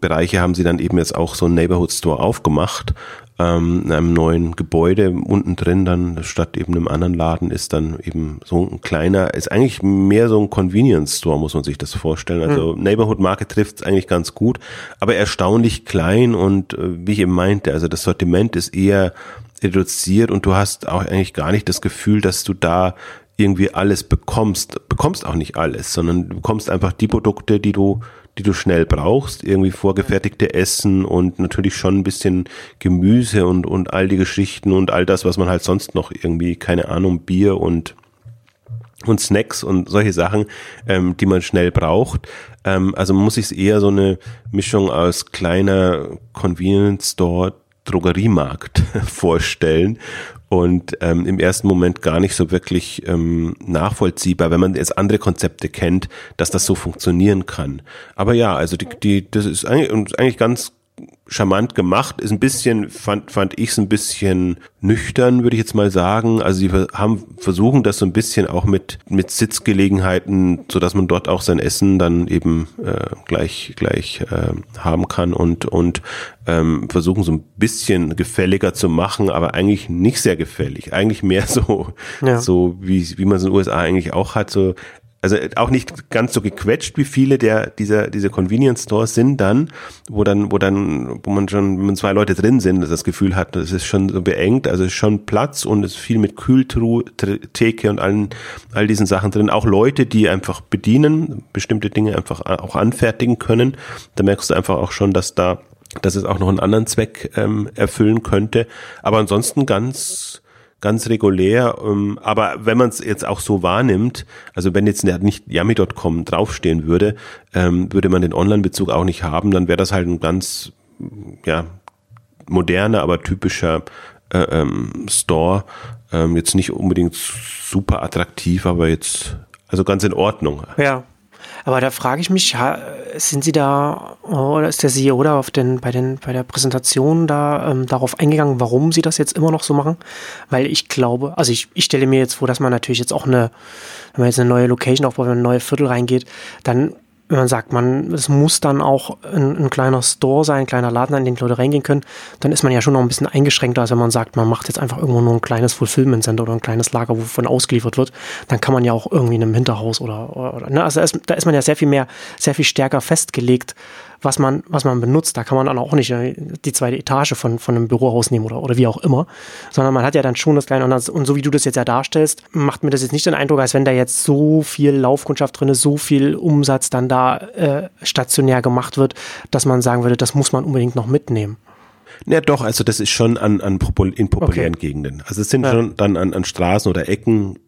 [SPEAKER 2] Bereiche haben sie dann eben jetzt auch so einen Neighborhood Store aufgemacht, ähm, in einem neuen Gebäude unten drin dann statt eben einem anderen Laden ist dann eben so ein kleiner, ist eigentlich mehr so ein Convenience Store, muss man sich das vorstellen. Also mhm. Neighborhood Market trifft es eigentlich ganz gut, aber erstaunlich klein und äh, wie ich eben meinte, also das Sortiment ist eher reduziert und du hast auch eigentlich gar nicht das Gefühl, dass du da irgendwie alles bekommst. Bekommst auch nicht alles, sondern du bekommst einfach die Produkte, die du die du schnell brauchst, irgendwie vorgefertigte Essen und natürlich schon ein bisschen Gemüse und, und all die Geschichten und all das, was man halt sonst noch irgendwie, keine Ahnung, Bier und und Snacks und solche Sachen, ähm, die man schnell braucht. Ähm, also muss sich eher so eine Mischung aus kleiner Convenience Store Drogeriemarkt [laughs] vorstellen und ähm, im ersten Moment gar nicht so wirklich ähm, nachvollziehbar, wenn man jetzt andere Konzepte kennt, dass das so funktionieren kann. Aber ja, also die, die das ist eigentlich, eigentlich ganz charmant gemacht, ist ein bisschen, fand, fand ich es ein bisschen nüchtern, würde ich jetzt mal sagen. Also sie haben versuchen das so ein bisschen auch mit, mit Sitzgelegenheiten, so dass man dort auch sein Essen dann eben äh, gleich, gleich äh, haben kann und, und ähm, versuchen so ein bisschen gefälliger zu machen, aber eigentlich nicht sehr gefällig. Eigentlich mehr [laughs] so, ja. so wie, wie man es in den USA eigentlich auch hat, so also auch nicht ganz so gequetscht wie viele der dieser diese Convenience Stores sind dann, wo dann wo dann wo man schon wenn zwei Leute drin sind, das Gefühl hat, es ist schon so beengt, also ist schon Platz und es ist viel mit Kühltruhe, Theke und allen all diesen Sachen drin, auch Leute, die einfach bedienen, bestimmte Dinge einfach auch anfertigen können. Da merkst du einfach auch schon, dass da dass es auch noch einen anderen Zweck ähm, erfüllen könnte, aber ansonsten ganz ganz regulär. Ähm, aber wenn man es jetzt auch so wahrnimmt, also wenn jetzt nicht yummy.com draufstehen würde, ähm, würde man den Online-Bezug auch nicht haben, dann wäre das halt ein ganz ja, moderner, aber typischer äh, ähm, Store. Ähm, jetzt nicht unbedingt super attraktiv, aber jetzt also ganz in Ordnung.
[SPEAKER 1] Ja. Aber da frage ich mich, sind Sie da oder ist der CEO da auf den, bei, den, bei der Präsentation da ähm, darauf eingegangen, warum Sie das jetzt immer noch so machen? Weil ich glaube, also ich, ich stelle mir jetzt vor, dass man natürlich jetzt auch eine, wenn man jetzt eine neue Location aufbaut, wenn man ein neues Viertel reingeht, dann wenn man sagt, man, es muss dann auch ein, ein, kleiner Store sein, ein kleiner Laden, in den Leute reingehen können, dann ist man ja schon noch ein bisschen eingeschränkter, als wenn man sagt, man macht jetzt einfach irgendwo nur ein kleines Fulfillment Center oder ein kleines Lager, wovon ausgeliefert wird. Dann kann man ja auch irgendwie in einem Hinterhaus oder, oder, oder ne? also da ist, da ist man ja sehr viel mehr, sehr viel stärker festgelegt, was man, was man benutzt. Da kann man dann auch nicht äh, die zweite Etage von, von einem Bürohaus nehmen oder, oder wie auch immer, sondern man hat ja dann schon das kleine, und, das, und so wie du das jetzt ja darstellst, macht mir das jetzt nicht den Eindruck, als wenn da jetzt so viel Laufkundschaft drin ist, so viel Umsatz dann da äh, stationär gemacht wird, dass man sagen würde, das muss man unbedingt noch mitnehmen.
[SPEAKER 2] Ja, doch, also das ist schon an, an popul in populären okay. Gegenden. Also es sind ja. schon dann an, an Straßen oder Ecken,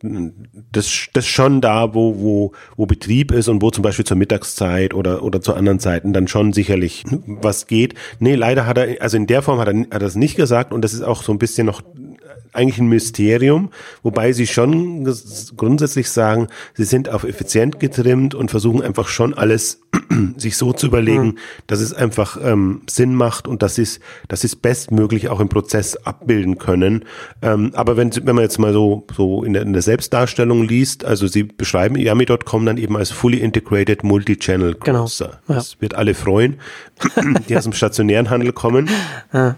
[SPEAKER 2] das, das schon da, wo, wo, wo Betrieb ist und wo zum Beispiel zur Mittagszeit oder, oder zu anderen Zeiten dann schon sicherlich was geht. Nee, leider hat er, also in der Form hat er, hat er das nicht gesagt und das ist auch so ein bisschen noch eigentlich ein Mysterium, wobei sie schon grundsätzlich sagen, sie sind auf effizient getrimmt und versuchen einfach schon alles [clears throat] sich so zu überlegen, mhm. dass es einfach ähm, Sinn macht und dass sie es, dass sie es bestmöglich auch im Prozess abbilden können. Ähm, aber wenn, wenn man jetzt mal so, so in der, in der Selbstdarstellung liest, also sie beschreiben Yami.com dann eben als fully integrated multi-channel
[SPEAKER 1] Genau.
[SPEAKER 2] Ja. Das wird alle freuen, [clears throat] die aus dem stationären Handel kommen. Ja.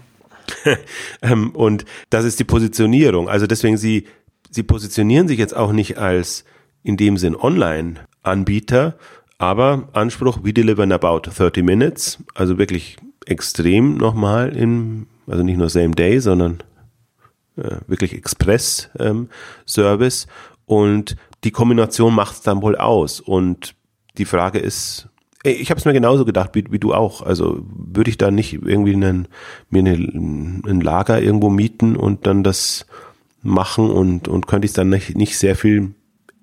[SPEAKER 2] [laughs] ähm, und das ist die Positionierung. Also deswegen, sie, sie positionieren sich jetzt auch nicht als in dem Sinn Online-Anbieter, aber Anspruch, we deliver in about 30 minutes, also wirklich extrem nochmal in, also nicht nur same day, sondern äh, wirklich Express-Service. Ähm, und die Kombination macht es dann wohl aus. Und die Frage ist, ich habe es mir genauso gedacht wie, wie du auch. Also würde ich da nicht irgendwie einen, mir eine, ein Lager irgendwo mieten und dann das machen und, und könnte ich es dann nicht, nicht sehr viel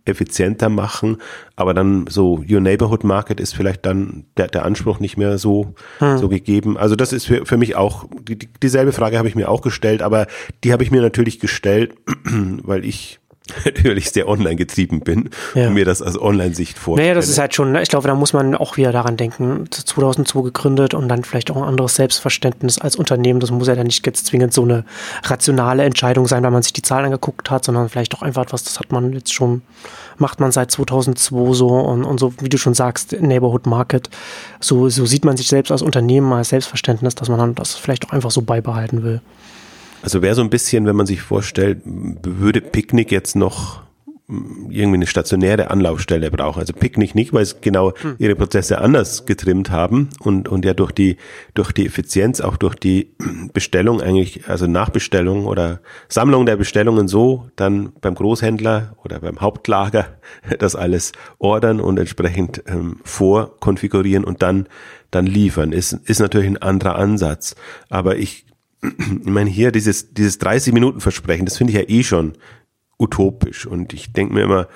[SPEAKER 2] effizienter machen, aber dann so Your Neighborhood Market ist vielleicht dann der, der Anspruch nicht mehr so, hm. so gegeben. Also das ist für, für mich auch, die, dieselbe Frage habe ich mir auch gestellt, aber die habe ich mir natürlich gestellt, [clears throat] weil ich [laughs] natürlich sehr online getrieben bin ja. und mir das als Online-Sicht vorstelle.
[SPEAKER 1] Naja, das ist halt schon, ne, ich glaube, da muss man auch wieder daran denken, 2002 gegründet und dann vielleicht auch ein anderes Selbstverständnis als Unternehmen. Das muss ja dann nicht jetzt zwingend so eine rationale Entscheidung sein, weil man sich die Zahlen angeguckt hat, sondern vielleicht auch einfach etwas, das hat man jetzt schon, macht man seit 2002 so und, und so, wie du schon sagst, Neighborhood Market, so, so sieht man sich selbst als Unternehmen, als Selbstverständnis, dass man dann das vielleicht auch einfach so beibehalten will.
[SPEAKER 2] Also wäre so ein bisschen, wenn man sich vorstellt, würde Picknick jetzt noch irgendwie eine stationäre Anlaufstelle brauchen. Also Picknick nicht, weil sie genau hm. ihre Prozesse anders getrimmt haben und, und ja durch die, durch die Effizienz, auch durch die Bestellung eigentlich, also Nachbestellung oder Sammlung der Bestellungen so, dann beim Großhändler oder beim Hauptlager [laughs] das alles ordern und entsprechend ähm, vorkonfigurieren und dann, dann liefern. Ist, ist natürlich ein anderer Ansatz. Aber ich ich meine, hier dieses, dieses 30-Minuten-Versprechen, das finde ich ja eh schon utopisch. Und ich denke mir immer,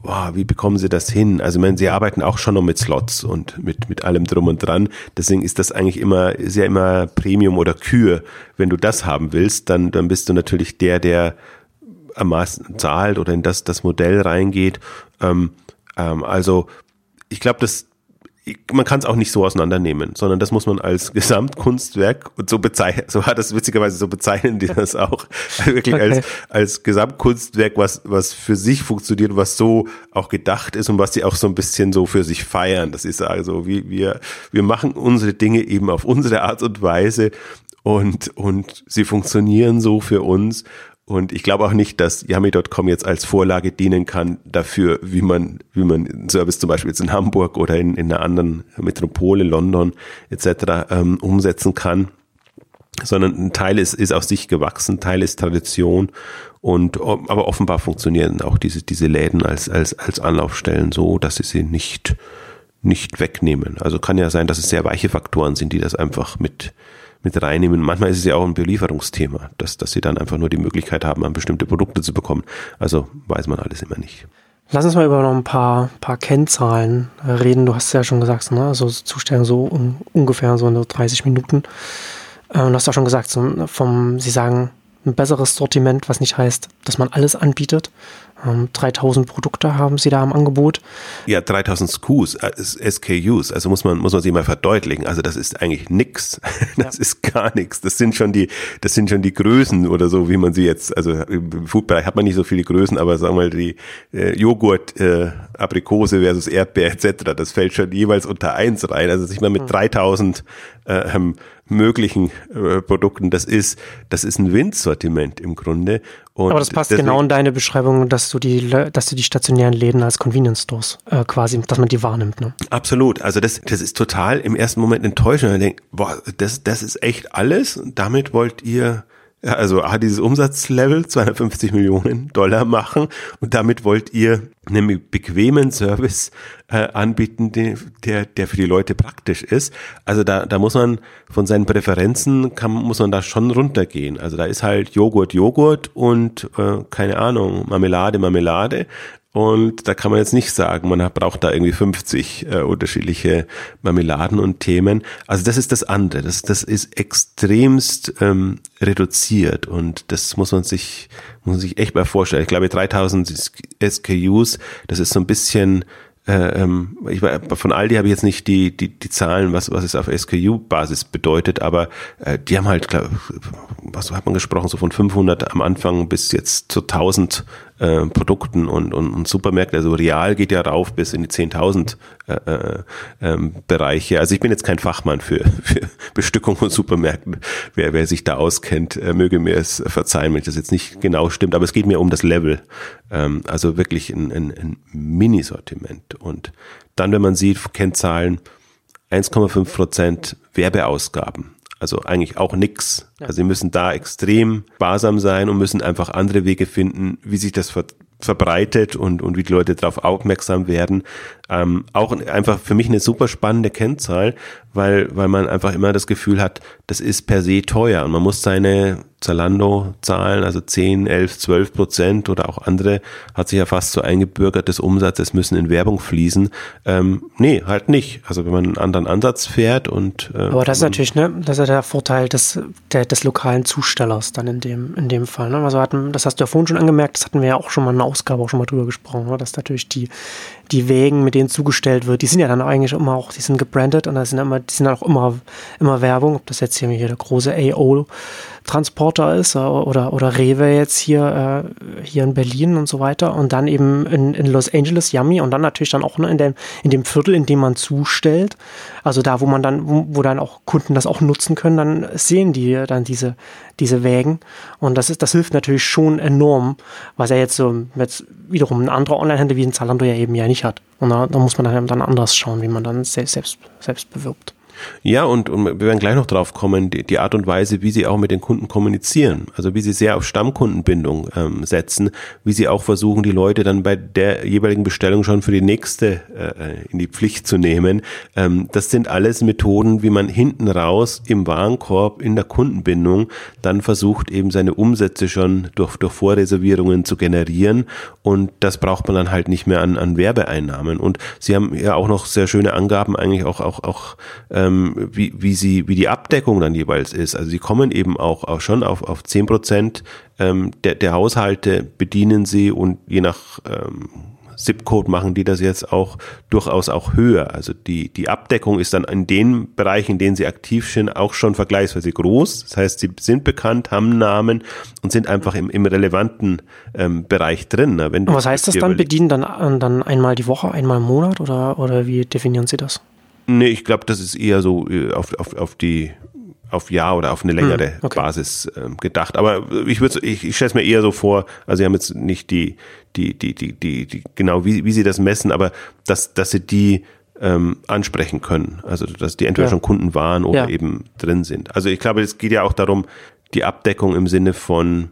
[SPEAKER 2] wow, wie bekommen sie das hin? Also, ich meine, sie arbeiten auch schon noch mit Slots und mit, mit allem drum und dran. Deswegen ist das eigentlich immer, ist ja immer Premium oder Kür. Wenn du das haben willst, dann, dann bist du natürlich der, der am meisten zahlt oder in das, das Modell reingeht. Ähm, ähm, also, ich glaube, das, man kann es auch nicht so auseinandernehmen, sondern das muss man als [laughs] Gesamtkunstwerk und so bezeichnen, so hat das witzigerweise so bezeichnen die das auch, [laughs] wirklich okay. als, als Gesamtkunstwerk, was, was für sich funktioniert, was so auch gedacht ist und was sie auch so ein bisschen so für sich feiern, dass sie sagen so, wie, wir, wir machen unsere Dinge eben auf unsere Art und Weise und, und sie funktionieren so für uns Und ich glaube auch nicht, dass Yummy.com jetzt als Vorlage dienen kann dafür, wie man, wie man einen Service zum Beispiel jetzt in Hamburg oder in, in einer anderen Metropole, London etc. Ähm, umsetzen kann. Sondern ein Teil ist, ist aus sich gewachsen, Teil ist Tradition und aber offenbar funktionieren auch diese, diese Läden als, als, als Anlaufstellen so, dass sie sie nicht, nicht wegnehmen. Also kann ja sein, dass es sehr weiche Faktoren sind, die das einfach mit, mit reinnehmen. Manchmal ist es ja auch ein Belieferungsthema, dass, dass sie dann einfach nur die Möglichkeit haben, an bestimmte Produkte zu bekommen. Also weiß man alles immer nicht.
[SPEAKER 1] Lass uns mal über noch ein paar, paar Kennzahlen reden. Du hast ja schon gesagt, ne? also Zustellung so um, ungefähr so 30 Minuten. Äh, du hast ja schon gesagt, so vom, sie sagen, ein besseres Sortiment, was nicht heißt, dass man alles anbietet, 3000 ähm, Produkte haben sie da im Angebot.
[SPEAKER 2] Ja, 3000 SKUs, äh, SKUs, also muss man, muss man sich mal verdeutlichen. Also das ist eigentlich nix. [laughs] Das ja. ist gar nichts. Das sind schon die, das sind schon die Größen oder so, wie man sie jetzt, also im Foodbereich hat man nicht so viele Größen, aber sagen wir mal die äh, Joghurt, äh, Aprikose versus Erdbeer etc., das fällt schon jeweils unter eins rein. Also sich mal mit 3000 hm. äh, ähm, möglichen äh, Produkten, das ist, das ist ein Windsortiment im Grunde.
[SPEAKER 1] Und Aber das passt deswegen, genau in deine Beschreibung, dass du die, dass du die stationären Läden als Convenience Stores äh, quasi, dass man die wahrnimmt. Ne?
[SPEAKER 2] Absolut. Also das, das ist total im ersten Moment enttäuschend. Man denkt, boah, das, das ist echt alles. Und damit wollt ihr also hat dieses Umsatzlevel 250 Millionen Dollar machen und damit wollt ihr einen bequemen Service äh, anbieten, der, der für die Leute praktisch ist. Also da, da muss man von seinen Präferenzen kann, muss man da schon runtergehen. Also da ist halt Joghurt, Joghurt und äh, keine Ahnung, Marmelade, Marmelade. Und da kann man jetzt nicht sagen, man braucht da irgendwie 50 äh, unterschiedliche Marmeladen und Themen. Also das ist das andere. Das, das ist extremst ähm, reduziert und das muss man sich, muss man sich echt mal vorstellen. Ich glaube 3000 SKUs, das ist so ein bisschen äh, ähm, ich, von Aldi habe ich jetzt nicht die, die, die Zahlen, was, was es auf SKU-Basis bedeutet, aber äh, die haben halt, glaub, was hat man gesprochen, so von 500 am Anfang bis jetzt zu 1000 äh, Produkten und, und, und Supermärkte. Also real geht ja rauf bis in die 10.000 äh, äh, ähm, Bereiche. Also ich bin jetzt kein Fachmann für, [laughs] für Bestückung von Supermärkten. Wer, wer sich da auskennt, äh, möge mir es verzeihen, wenn das jetzt nicht genau stimmt. Aber es geht mir um das Level. Ähm, also wirklich ein, ein, ein Minisortiment. Und dann, wenn man sieht, Kennzahlen, 1,5 Prozent Werbeausgaben. Also eigentlich auch nix. Also sie müssen da extrem sparsam sein und müssen einfach andere Wege finden, wie sich das ver verbreitet und, und wie die Leute darauf aufmerksam werden. Ähm, auch einfach für mich eine super spannende Kennzahl, weil, weil man einfach immer das Gefühl hat, das ist per se teuer und man muss seine Zalando-Zahlen, also 10, 11, 12 Prozent oder auch andere, hat sich ja fast so eingebürgert des Umsatzes müssen in Werbung fließen. Ähm, nee, halt nicht. Also wenn man einen anderen Ansatz fährt und
[SPEAKER 1] äh, Aber das ist natürlich, ne, das ist der Vorteil des, der, des lokalen Zustellers dann in dem, in dem Fall. Ne? Also hatten, das hast du ja vorhin schon angemerkt, das hatten wir ja auch schon mal in der Ausgabe auch schon mal drüber gesprochen, ne? dass natürlich die, die Wägen, mit denen zugestellt wird, die sind ja dann eigentlich immer auch, die sind gebrandet und da sind immer, die sind dann auch immer, immer Werbung, ob das jetzt hier, der große AO Transporter ist äh, oder, oder Rewe jetzt hier, äh, hier in Berlin und so weiter und dann eben in, in Los Angeles Yummy und dann natürlich dann auch ne, in, dem, in dem Viertel, in dem man zustellt, also da, wo man dann, wo, wo dann auch Kunden das auch nutzen können, dann sehen die dann diese, diese Wägen und das ist, das hilft natürlich schon enorm, was er jetzt so mit wiederum ein anderer Online-Händler wie ein Zalando ja eben ja nicht hat. Und da, da muss man dann, dann anders schauen, wie man dann selbst, selbst bewirbt.
[SPEAKER 2] Ja, und, und wir werden gleich noch drauf kommen, die, die Art und Weise, wie sie auch mit den Kunden kommunizieren. Also wie sie sehr auf Stammkundenbindung ähm, setzen, wie sie auch versuchen, die Leute dann bei der jeweiligen Bestellung schon für die nächste äh, in die Pflicht zu nehmen. Ähm, das sind alles Methoden, wie man hinten raus im Warenkorb, in der Kundenbindung dann versucht, eben seine Umsätze schon durch, durch Vorreservierungen zu generieren. Und das braucht man dann halt nicht mehr an, an Werbeeinnahmen. Und sie haben ja auch noch sehr schöne Angaben, eigentlich auch, auch, auch äh, ähm, wie, wie, sie, wie die Abdeckung dann jeweils ist. Also sie kommen eben auch, auch schon auf, auf zehn Prozent ähm, der, der Haushalte bedienen sie und je nach ähm, ZIP-Code machen die das jetzt auch durchaus auch höher. Also die, die Abdeckung ist dann in den Bereichen, in denen sie aktiv sind, auch schon vergleichsweise groß. Das heißt, sie sind bekannt, haben Namen und sind einfach im, im relevanten ähm, Bereich drin.
[SPEAKER 1] Wenn du Was heißt das dann? Bedienen dann, dann einmal die Woche, einmal im Monat oder, oder wie definieren Sie das?
[SPEAKER 2] Nee, ich glaube, das ist eher so äh, auf, auf, auf die auf Jahr oder auf eine längere
[SPEAKER 1] Hm, okay.
[SPEAKER 2] Basis ähm, gedacht. Aber ich würde, ich, ich stelle es mir eher so vor, also sie haben jetzt nicht die, die, die, die, die, die genau wie, wie sie das messen, aber dass, dass sie die ähm, ansprechen können. Also dass die entweder
[SPEAKER 1] Ja.
[SPEAKER 2] schon Kunden waren oder
[SPEAKER 1] Ja.
[SPEAKER 2] eben drin sind. Also ich glaube, es geht ja auch darum, die Abdeckung im Sinne von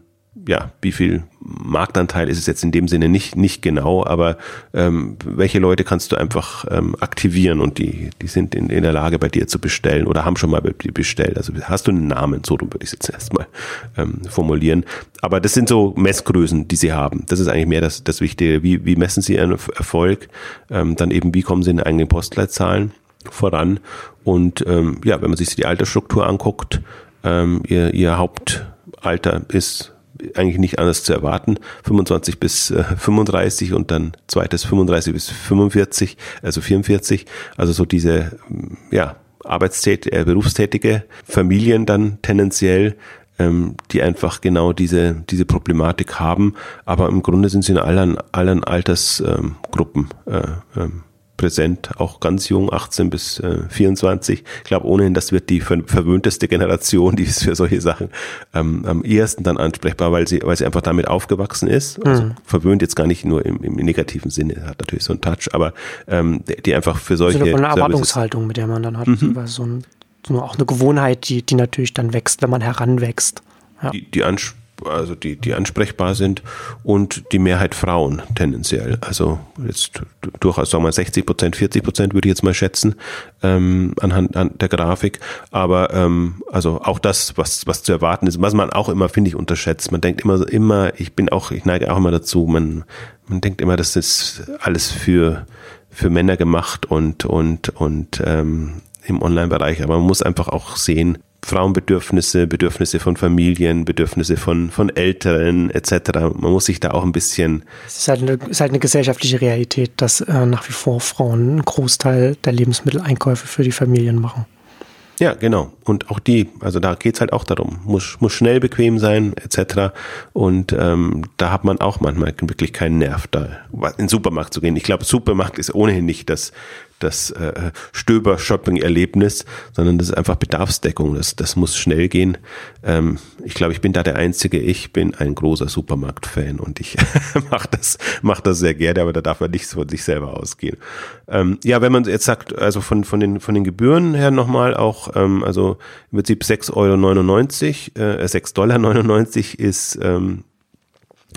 [SPEAKER 2] ja, wie viel Marktanteil ist es jetzt in dem Sinne nicht, nicht genau, aber ähm, welche Leute kannst du einfach ähm, aktivieren und die, die sind in, in der Lage, bei dir zu bestellen oder haben schon mal bei dir bestellt. Also hast du einen Namen, so würde ich es jetzt erstmal ähm, formulieren. Aber das sind so Messgrößen, die sie haben. Das ist eigentlich mehr das, das Wichtige. Wie, wie messen sie ihren Erfolg? Ähm, dann eben, wie kommen sie in eigenen Postleitzahlen voran? Und ähm, ja, wenn man sich die Altersstruktur anguckt, ähm, ihr, ihr Hauptalter ist eigentlich nicht anders zu erwarten. 25 bis äh, 35 und dann zweites 35 bis 45, also 44. Also so diese, ähm, ja, arbeitstätige, äh, berufstätige Familien dann tendenziell, ähm, die einfach genau diese, diese Problematik haben. Aber im Grunde sind sie in allen, allen Altersgruppen äh, ähm, präsent, auch ganz jung, 18 bis äh, 24. Ich glaube ohnehin, das wird die ver verwöhnteste Generation, die ist für solche Sachen ähm, am ehesten dann ansprechbar, weil sie, weil sie einfach damit aufgewachsen ist. Also verwöhnt jetzt gar nicht nur im, im negativen Sinne, hat natürlich so einen Touch, aber ähm, die, einfach für solche
[SPEAKER 1] So eine
[SPEAKER 2] Services-
[SPEAKER 1] Erwartungshaltung, mit der man dann hat.
[SPEAKER 2] Mhm.
[SPEAKER 1] So, ein, so auch eine Gewohnheit, die, die natürlich dann wächst, wenn man heranwächst. Ja.
[SPEAKER 2] die, die, ans also die, die ansprechbar sind und die Mehrheit Frauen tendenziell. Also jetzt durchaus, sagen wir mal 60 Prozent, 40 Prozent würde ich jetzt mal schätzen, ähm, anhand an der Grafik. Aber ähm, also auch das, was, was zu erwarten ist, was man auch immer, finde ich, unterschätzt. Man denkt immer, immer, ich bin auch, ich neige auch immer dazu, man, man denkt immer, das ist alles für, für Männer gemacht und, und, und ähm, im Online-Bereich, aber man muss einfach auch sehen, Frauenbedürfnisse, Bedürfnisse von Familien, Bedürfnisse von, von Älteren etc. Man muss sich da auch ein bisschen,
[SPEAKER 1] Es ist halt eine, ist halt eine gesellschaftliche Realität, dass äh, nach wie vor Frauen einen Großteil der Lebensmitteleinkäufe für die Familien machen.
[SPEAKER 2] ja genau, und auch die, also da geht's halt auch darum, muss, muss schnell bequem sein etc. Und ähm, da hat man auch manchmal wirklich keinen Nerv, da in den Supermarkt zu gehen. Ich glaube, Supermarkt ist ohnehin nicht das, das äh, Stöber-Shopping-Erlebnis, sondern das ist einfach Bedarfsdeckung. Das, das muss schnell gehen. Ähm, ich glaube, ich bin da der Einzige. Ich bin ein großer Supermarkt-Fan und ich [laughs] mache das, mach das sehr gerne, aber da darf man nicht von sich selber ausgehen. Ähm, ja, wenn man jetzt sagt, also von, von, den, von den Gebühren her nochmal auch, ähm, also im Prinzip 6,99 Euro, äh, 6,99 Dollar ist ähm,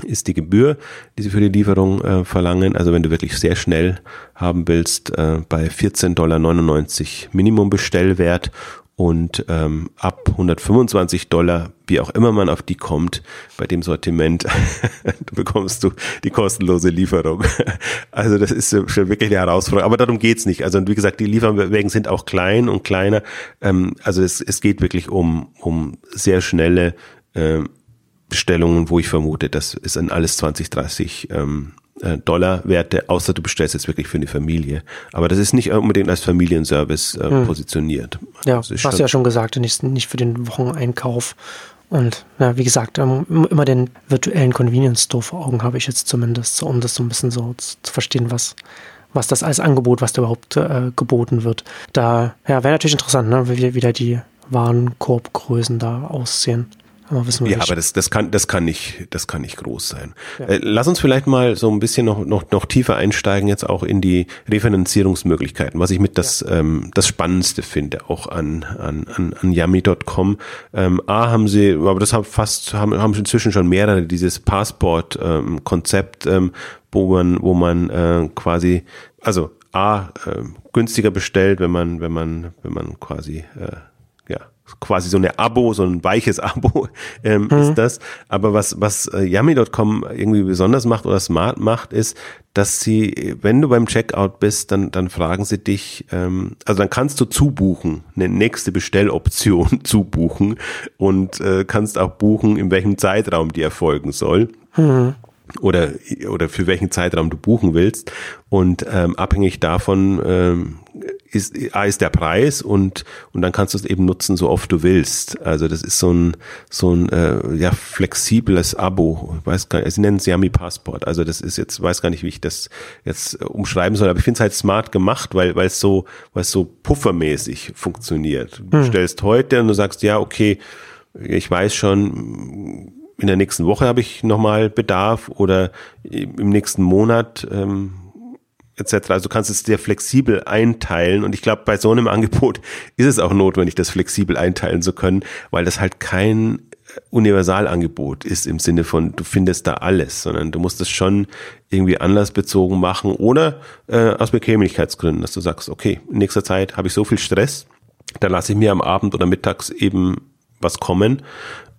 [SPEAKER 2] ist die Gebühr, die sie für die Lieferung äh, verlangen. Also wenn du wirklich sehr schnell haben willst, äh, bei 14,99 Dollar Minimumbestellwert und ähm, ab 125 Dollar, wie auch immer man auf die kommt, bei dem Sortiment, [laughs] bekommst du die kostenlose Lieferung. Also das ist schon wirklich eine Herausforderung. Aber darum geht's nicht. Also und wie gesagt, die Lieferwegen sind auch klein und kleiner. Ähm, also es, es geht wirklich um, um sehr schnelle ähm, Bestellungen, wo ich vermute, das ist an alles 20, 30 ähm, äh, Dollar Werte, außer du bestellst jetzt wirklich für eine Familie. Aber das ist nicht unbedingt als Familienservice äh, positioniert.
[SPEAKER 1] Ja,
[SPEAKER 2] das ist
[SPEAKER 1] hast du ja schon gesagt, nicht, nicht für den Wocheneinkauf. Und ja, wie gesagt, ähm, immer den virtuellen Convenience Store vor Augen habe ich jetzt zumindest, so, um das so ein bisschen so zu, zu verstehen, was, was das als Angebot, was da überhaupt äh, geboten wird. Da ja, wäre natürlich interessant, ne, wie wieder die Warenkorbgrößen da aussehen. Aber wissen wir
[SPEAKER 2] Ja,
[SPEAKER 1] nicht.
[SPEAKER 2] aber das, das kann, das kann nicht, das kann nicht groß sein. Äh, lass uns vielleicht mal so ein bisschen noch, noch, noch tiefer einsteigen jetzt auch in die Refinanzierungsmöglichkeiten, was ich mit das, ähm, das Spannendste finde, auch an, an, an, an yummy.com. Ähm, A haben sie, aber das haben fast, haben, haben inzwischen schon mehrere, dieses Passport-Konzept, ähm, wo man, wo man äh, quasi, also A, äh, günstiger bestellt, wenn man, wenn man, wenn man quasi äh, ja, quasi so eine Abo, so ein weiches [laughs] Abo ähm, ist das. Aber was, was äh, Yummy.com irgendwie besonders macht oder smart macht, ist, dass sie, wenn du beim Checkout bist, dann, dann fragen sie dich, ähm, also dann kannst du zubuchen, eine nächste Bestelloption [laughs] zubuchen und äh, kannst auch buchen, in welchem Zeitraum die erfolgen soll. Oder, oder für welchen Zeitraum du buchen willst. Und ähm, abhängig davon ähm, ist, A ist der Preis und, und dann kannst du es eben nutzen, so oft du willst. Also das ist so ein, so ein äh, ja, flexibles Abo. Ich weiß gar nicht, sie nennen es Yami Passport. Also das ist jetzt, weiß gar nicht, wie ich das jetzt umschreiben soll, aber ich finde es halt smart gemacht, weil, weil es so, weil es so puffermäßig funktioniert. Du hm. stellst heute und du sagst, ja, okay, ich weiß schon, in der nächsten Woche habe ich nochmal Bedarf oder im nächsten Monat ähm, etc. Also du kannst es sehr flexibel einteilen und ich glaube, bei so einem [laughs] Angebot ist es auch notwendig, das flexibel einteilen zu können, weil das halt kein Universalangebot ist im Sinne von, du findest da alles, sondern du musst es schon irgendwie anlassbezogen machen oder äh, aus Bequemlichkeitsgründen, dass du sagst, okay, in nächster Zeit habe ich so viel Stress, da lasse ich mir am Abend oder mittags eben was kommen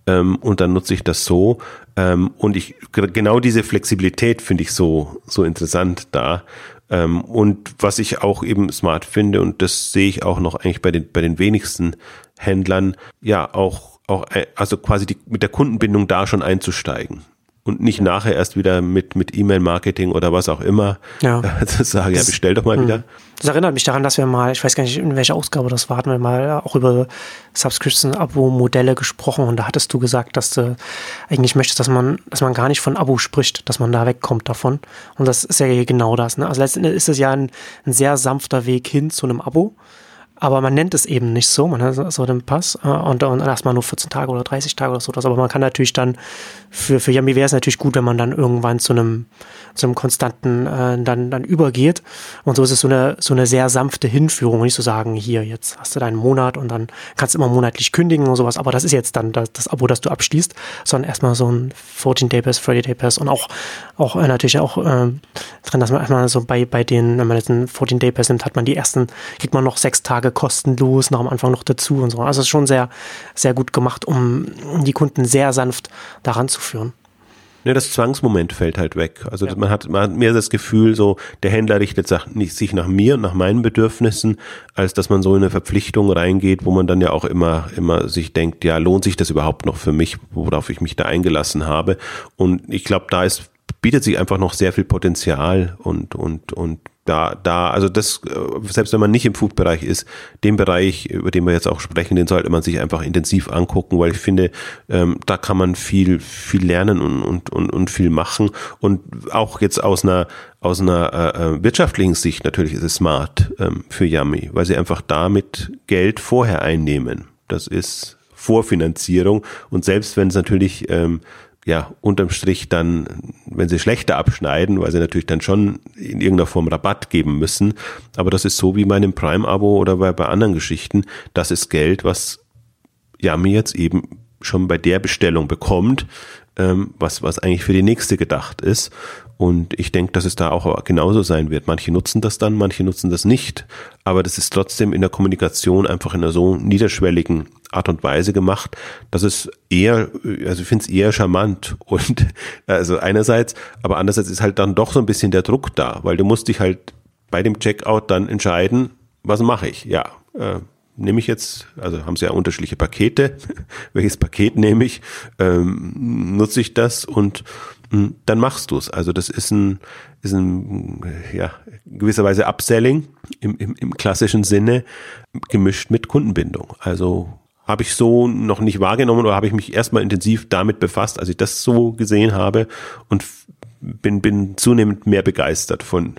[SPEAKER 2] ähm, und dann nutze ich das so. Ähm, und ich genau diese Flexibilität finde ich so so interessant da. Ähm, und was ich auch eben smart finde und das sehe ich auch noch eigentlich bei den bei den wenigsten Händlern, ja auch auch äh, also quasi die, mit der Kundenbindung da schon einzusteigen und nicht nachher erst wieder mit, mit E-Mail-Marketing oder was auch immer ja. [laughs] zu sagen, ja, bestell doch mal mh. wieder.
[SPEAKER 1] Das erinnert mich daran, dass wir mal, ich weiß gar nicht, in welcher Ausgabe das war, hatten wir mal auch über Subscription-Abo-Modelle gesprochen und da hattest du gesagt, dass du eigentlich möchtest, dass man, dass man gar nicht von Abo spricht, dass man da wegkommt davon. Und das ist ja genau das. Ne? Also letztendlich ist es ja ein, ein sehr sanfter Weg hin zu einem Abo aber man nennt es eben nicht so, man hat so den Pass äh, und, und erstmal nur 14 Tage oder 30 Tage oder so. Aber man kann natürlich dann, für, für Yami wäre es natürlich gut, wenn man dann irgendwann zu einem, zu konstanten äh, dann, dann übergeht. Und so ist es so eine, so eine sehr sanfte Hinführung, nicht zu so sagen, hier, jetzt hast du deinen Monat und dann kannst du immer monatlich kündigen und sowas. Aber das ist jetzt dann das, das Abo, das du abschließt, sondern erstmal so ein 14-Day-Pass, 30-Day-Pass und auch, auch äh, natürlich auch äh, drin, dass man erstmal so bei, bei den, wenn man jetzt einen 14-Day-Pass nimmt, hat man die ersten, kriegt man noch sechs Tage kostenlos noch am Anfang noch dazu und so. Also es ist schon sehr, sehr gut gemacht, um die Kunden sehr sanft daran zu führen.
[SPEAKER 2] Ne, das Zwangsmoment fällt halt weg. Also ja. man, hat, man hat mehr das Gefühl, so der Händler richtet sich nach mir und nach meinen Bedürfnissen, als dass man so in eine Verpflichtung reingeht, wo man dann ja auch immer, immer sich denkt, ja, lohnt sich das überhaupt noch für mich, worauf ich mich da eingelassen habe. Und ich glaube, da ist bietet sich einfach noch sehr viel Potenzial und, und, und da, da, also das, äh, selbst wenn man nicht im Food-Bereich ist, den Bereich, über den wir jetzt auch sprechen, den sollte man sich einfach intensiv angucken, weil ich finde, ähm, da kann man viel, viel lernen und, und, und, und viel machen. Und auch jetzt aus einer, aus einer äh, äh wirtschaftlichen Sicht natürlich ist es smart ähm, für Yummy, weil sie einfach damit Geld vorher einnehmen. Das ist Vorfinanzierung. Und selbst wenn es natürlich ähm, ja, unterm Strich dann, wenn sie schlechter abschneiden, weil sie natürlich dann schon in irgendeiner Form Rabatt geben müssen. Aber das ist so wie bei einem Prime-Abo oder bei, bei anderen Geschichten. Das ist Geld, was Yami jetzt eben schon bei der Bestellung bekommt, ähm, was, was eigentlich für die nächste gedacht ist. Und ich denke, dass es da auch genauso sein wird. Manche nutzen das dann, manche nutzen das nicht. Aber das ist trotzdem in der Kommunikation einfach in einer so niederschwelligen Art und Weise gemacht, dass es eher, also ich finde es eher charmant. [laughs] Und also einerseits, aber andererseits ist halt dann doch so ein bisschen der Druck da, weil du musst dich halt bei dem Checkout dann entscheiden, was mache ich? Ja, äh, nehme ich jetzt, also haben sie ja unterschiedliche Pakete, [laughs] welches Paket nehme ich, ähm, nutze ich das und dann machst du es. Also das ist ein, ist ein ja, gewisserweise Upselling im, im, im klassischen Sinne, gemischt mit Kundenbindung. Also habe ich so noch nicht wahrgenommen oder habe ich mich erstmal intensiv damit befasst, als ich das so gesehen habe und bin, bin zunehmend mehr begeistert von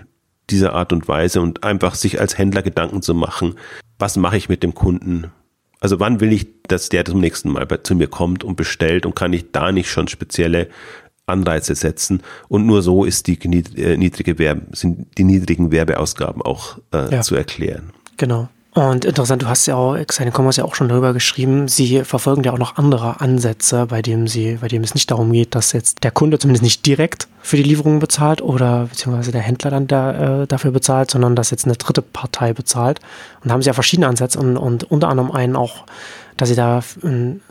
[SPEAKER 2] dieser Art und Weise und einfach sich als Händler Gedanken zu machen, was mache ich mit dem Kunden? Also wann will ich, dass der zum nächsten Mal zu mir kommt und bestellt und kann ich da nicht schon spezielle Anreize setzen und nur so ist die äh, niedrige Werbe, sind die niedrigen Werbeausgaben auch äh, ja. zu erklären.
[SPEAKER 1] Genau. Und interessant, du hast ja auch, Xine Commerce ja auch schon darüber geschrieben, sie verfolgen ja auch noch andere Ansätze, bei dem sie, bei dem es nicht darum geht, dass jetzt der Kunde zumindest nicht direkt für die Lieferung bezahlt oder beziehungsweise der Händler dann da, äh, dafür bezahlt, sondern dass jetzt eine dritte Partei bezahlt. Und da haben sie ja verschiedene Ansätze und, und unter anderem einen auch, dass sie da ein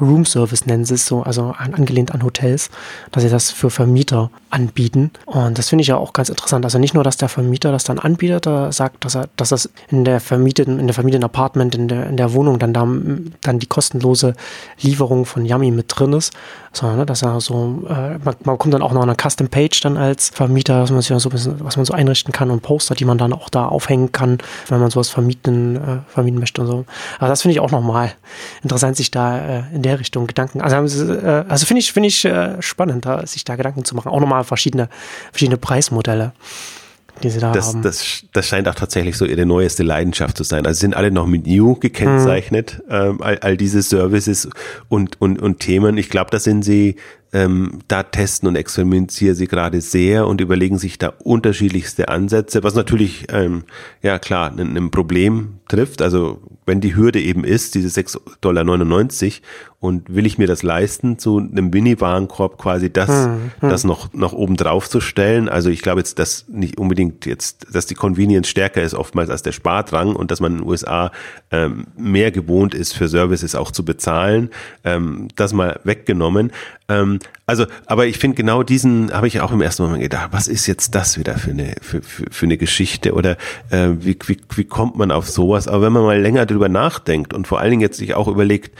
[SPEAKER 1] Room Service nennen sie es so, also an, angelehnt an Hotels, dass sie das für Vermieter anbieten. Und das finde ich ja auch ganz interessant. Also nicht nur, dass der Vermieter das dann anbietet, er sagt, dass er, dass das in der vermieteten, in der vermieteten Apartment, in der, in der Wohnung dann da, dann die kostenlose Lieferung von Yummy mit drin ist, sondern ne, dass er so, äh, man, man kommt dann auch noch eine Custom Page dann als Vermieter, was man sich so ein bisschen, was man so einrichten kann und Poster, die man dann auch da aufhängen kann, wenn man sowas vermieten, äh, vermieten möchte und so. Aber das finde ich auch nochmal interessant, sich da äh, in der Richtung Gedanken, also, äh, also finde ich, finde ich äh, spannend, da, sich da Gedanken zu machen. Auch nochmal verschiedene, verschiedene Preismodelle die sie da
[SPEAKER 2] das,
[SPEAKER 1] haben.
[SPEAKER 2] Das, das scheint auch tatsächlich so ihre neueste Leidenschaft zu sein. Also sind alle noch mit New gekennzeichnet, mhm. ähm, all, all diese Services und, und, und Themen. Ich glaube, da sind sie, ähm, da testen und experimentieren sie gerade sehr und überlegen sich da unterschiedlichste Ansätze, was natürlich, ähm, ja klar, ein, ein Problem trifft. Also wenn die Hürde eben ist, diese 6,99 Dollar und will ich mir das leisten, zu einem Mini-Warenkorb quasi das, hm, hm. das noch, noch oben drauf zu stellen. Also ich glaube jetzt, dass nicht unbedingt jetzt, dass die Convenience stärker ist oftmals als der Spardrang und dass man in den USA ähm, mehr gewohnt ist, für Services auch zu bezahlen. Ähm, das mal weggenommen. Ähm, also, aber ich finde genau diesen, habe ich auch im ersten Moment gedacht, was ist jetzt das wieder für eine, für, für, für eine Geschichte oder äh, wie, wie, wie kommt man auf sowas? Aber wenn man mal länger drüber nachdenkt und vor allen Dingen jetzt sich auch überlegt,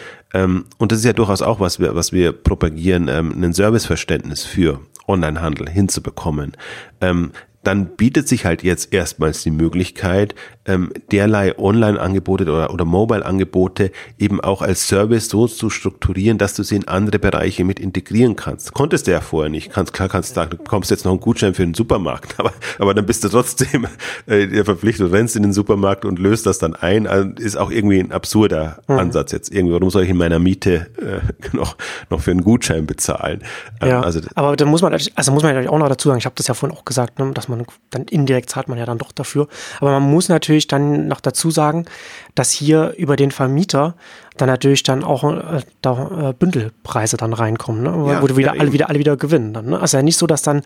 [SPEAKER 2] und das ist ja durchaus auch, was wir, was wir propagieren, ähm, ein Serviceverständnis für Onlinehandel hinzubekommen. Ähm, dann bietet sich halt jetzt erstmals die Möglichkeit, ähm, derlei Online-Angebote oder, oder Mobile-Angebote eben auch als Service so zu strukturieren, dass du sie in andere Bereiche mit integrieren kannst. Konntest du ja vorher nicht. Kannst, klar kannst du sagen, du bekommst jetzt noch einen Gutschein für den Supermarkt, [laughs] aber, aber dann bist du trotzdem äh, verpflichtet, rennst in den Supermarkt und löst das dann ein. Also ist auch irgendwie ein absurder mhm. Ansatz jetzt irgendwie. Warum soll ich in meiner Miete äh, [laughs] noch, noch für einen Gutschein bezahlen?
[SPEAKER 1] Ähm, ja, also, aber dann muss man, also muss man natürlich auch noch dazu sagen, ich habe das ja vorhin auch gesagt, ne, dass man dann indirekt zahlt man ja dann doch dafür. Aber man muss natürlich dann noch dazu sagen, dass hier über den Vermieter dann natürlich dann auch äh, da, äh, Bündelpreise dann reinkommen, ne? ja, wo du wieder ja, alle wieder alle wieder gewinnen. Dann, ne? Also ja nicht so, dass dann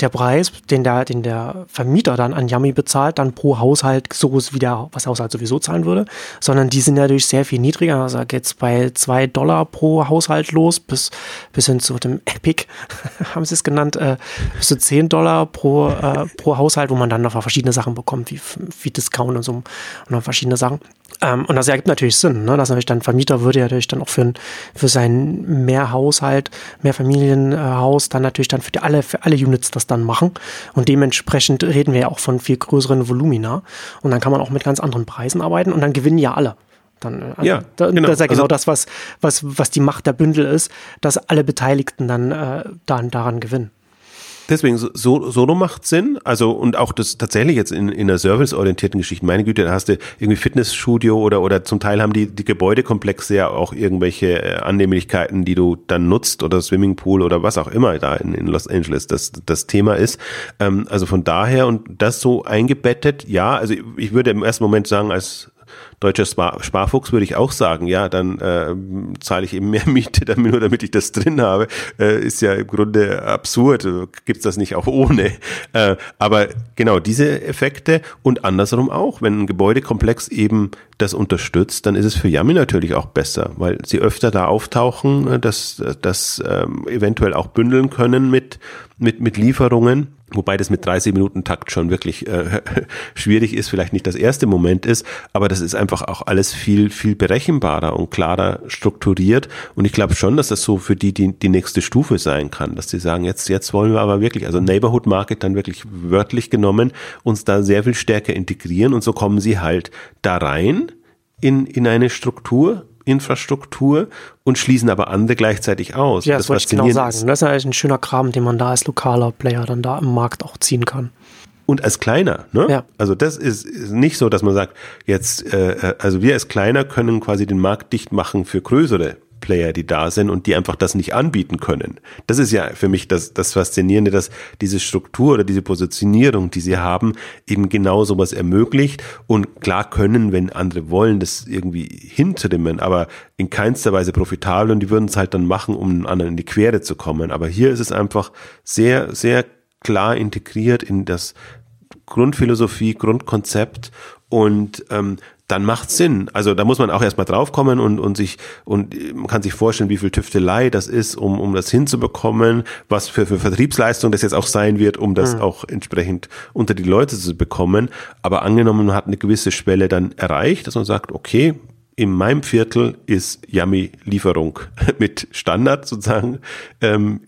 [SPEAKER 1] der Preis, den der, den der Vermieter dann an Yummy bezahlt, dann pro Haushalt so ist wie der was Haushalt sowieso zahlen würde, sondern die sind natürlich sehr viel niedriger. Also geht es bei zwei Dollar pro Haushalt los, bis, bis hin zu dem Epic, [laughs] haben sie es genannt, äh, bis zu 10 Dollar pro, äh, pro Haushalt, wo man dann noch verschiedene Sachen bekommt, wie, wie Discount und so und noch verschiedene Sachen. Ähm, und das ergibt natürlich Sinn, ne? dass natürlich dann Vermieter würde ja natürlich dann auch für, für sein Mehrhaushalt, Mehrfamilienhaus dann natürlich dann für die alle, für alle Units das dann machen. Und dementsprechend reden wir ja auch von viel größeren Volumina. Und dann kann man auch mit ganz anderen Preisen arbeiten und dann gewinnen ja alle. Dann,
[SPEAKER 2] äh, ja,
[SPEAKER 1] da, genau. Das ist ja genau also, das, was, was, was die Macht der Bündel ist, dass alle Beteiligten dann, äh, dann daran gewinnen.
[SPEAKER 2] Deswegen, so, Solo macht Sinn. Also, und auch das tatsächlich jetzt in, in einer serviceorientierten Geschichte. Meine Güte, da hast du irgendwie Fitnessstudio oder, oder zum Teil haben die, die Gebäudekomplexe ja auch irgendwelche äh, Annehmlichkeiten, die du dann nutzt oder Swimmingpool oder was auch immer da in, in Los Angeles das, das Thema ist. Ähm, also von daher und das so eingebettet, ja, also ich würde im ersten Moment sagen, als deutscher Spar Sparfuchs würde ich auch sagen, ja, dann äh, zahle ich eben mehr [laughs] Miete, damit, nur damit ich das drin habe. Äh, ist ja im Grunde absurd. Gibt's das nicht auch ohne? Äh, aber genau diese Effekte und andersrum auch, wenn ein Gebäudekomplex eben das unterstützt, dann ist es für Yami natürlich auch besser, weil sie öfter da auftauchen, äh, dass das ähm, eventuell auch bündeln können mit mit mit Lieferungen Wobei das mit 30 Minuten Takt schon wirklich äh, [laughs] schwierig ist, vielleicht nicht das erste Moment ist, aber das ist einfach auch alles viel, viel berechenbarer und klarer strukturiert. Und ich glaube schon, dass das so für die, die die nächste Stufe sein kann, dass sie sagen, jetzt, jetzt wollen wir aber wirklich, also Neighborhood Market dann wirklich wörtlich genommen, uns da sehr viel stärker integrieren und so kommen sie halt da rein in, in eine Struktur Infrastruktur und schließen aber andere gleichzeitig aus.
[SPEAKER 1] Ja, das, das wollte ich genau sagen. Das ist eigentlich ein schöner Kram, den man da als lokaler Player dann da im Markt auch ziehen kann
[SPEAKER 2] und als kleiner. Ne? Ja. Also das ist, ist nicht so, dass man sagt, jetzt, äh, äh also wir als kleiner können quasi den Markt dicht machen für größere Player, die da sind und die einfach das nicht anbieten können. Das ist ja für mich das, das Faszinierende, dass diese Struktur oder diese Positionierung, die sie haben, eben genau sowas ermöglicht und klar können, wenn andere wollen, das irgendwie hintrimmen, aber in keinster Weise profitabel und die würden es halt dann machen, um anderen in die Quere zu kommen. Aber hier ist es einfach sehr, sehr klar integriert in das Grundphilosophie, Grundkonzept und ähm, dann macht Sinn. Also da muss man auch erstmal draufkommen und, und sich und man kann sich vorstellen, wie viel Tüftelei das ist, um, um das hinzubekommen, was für, für Vertriebsleistung das jetzt auch sein wird, um das mhm. auch entsprechend unter die Leute zu bekommen. Aber angenommen, man hat eine gewisse Schwelle dann erreicht, dass man sagt, okay, in meinem Viertel ist Yummy Lieferung [laughs] mit Standard sozusagen. Ähm,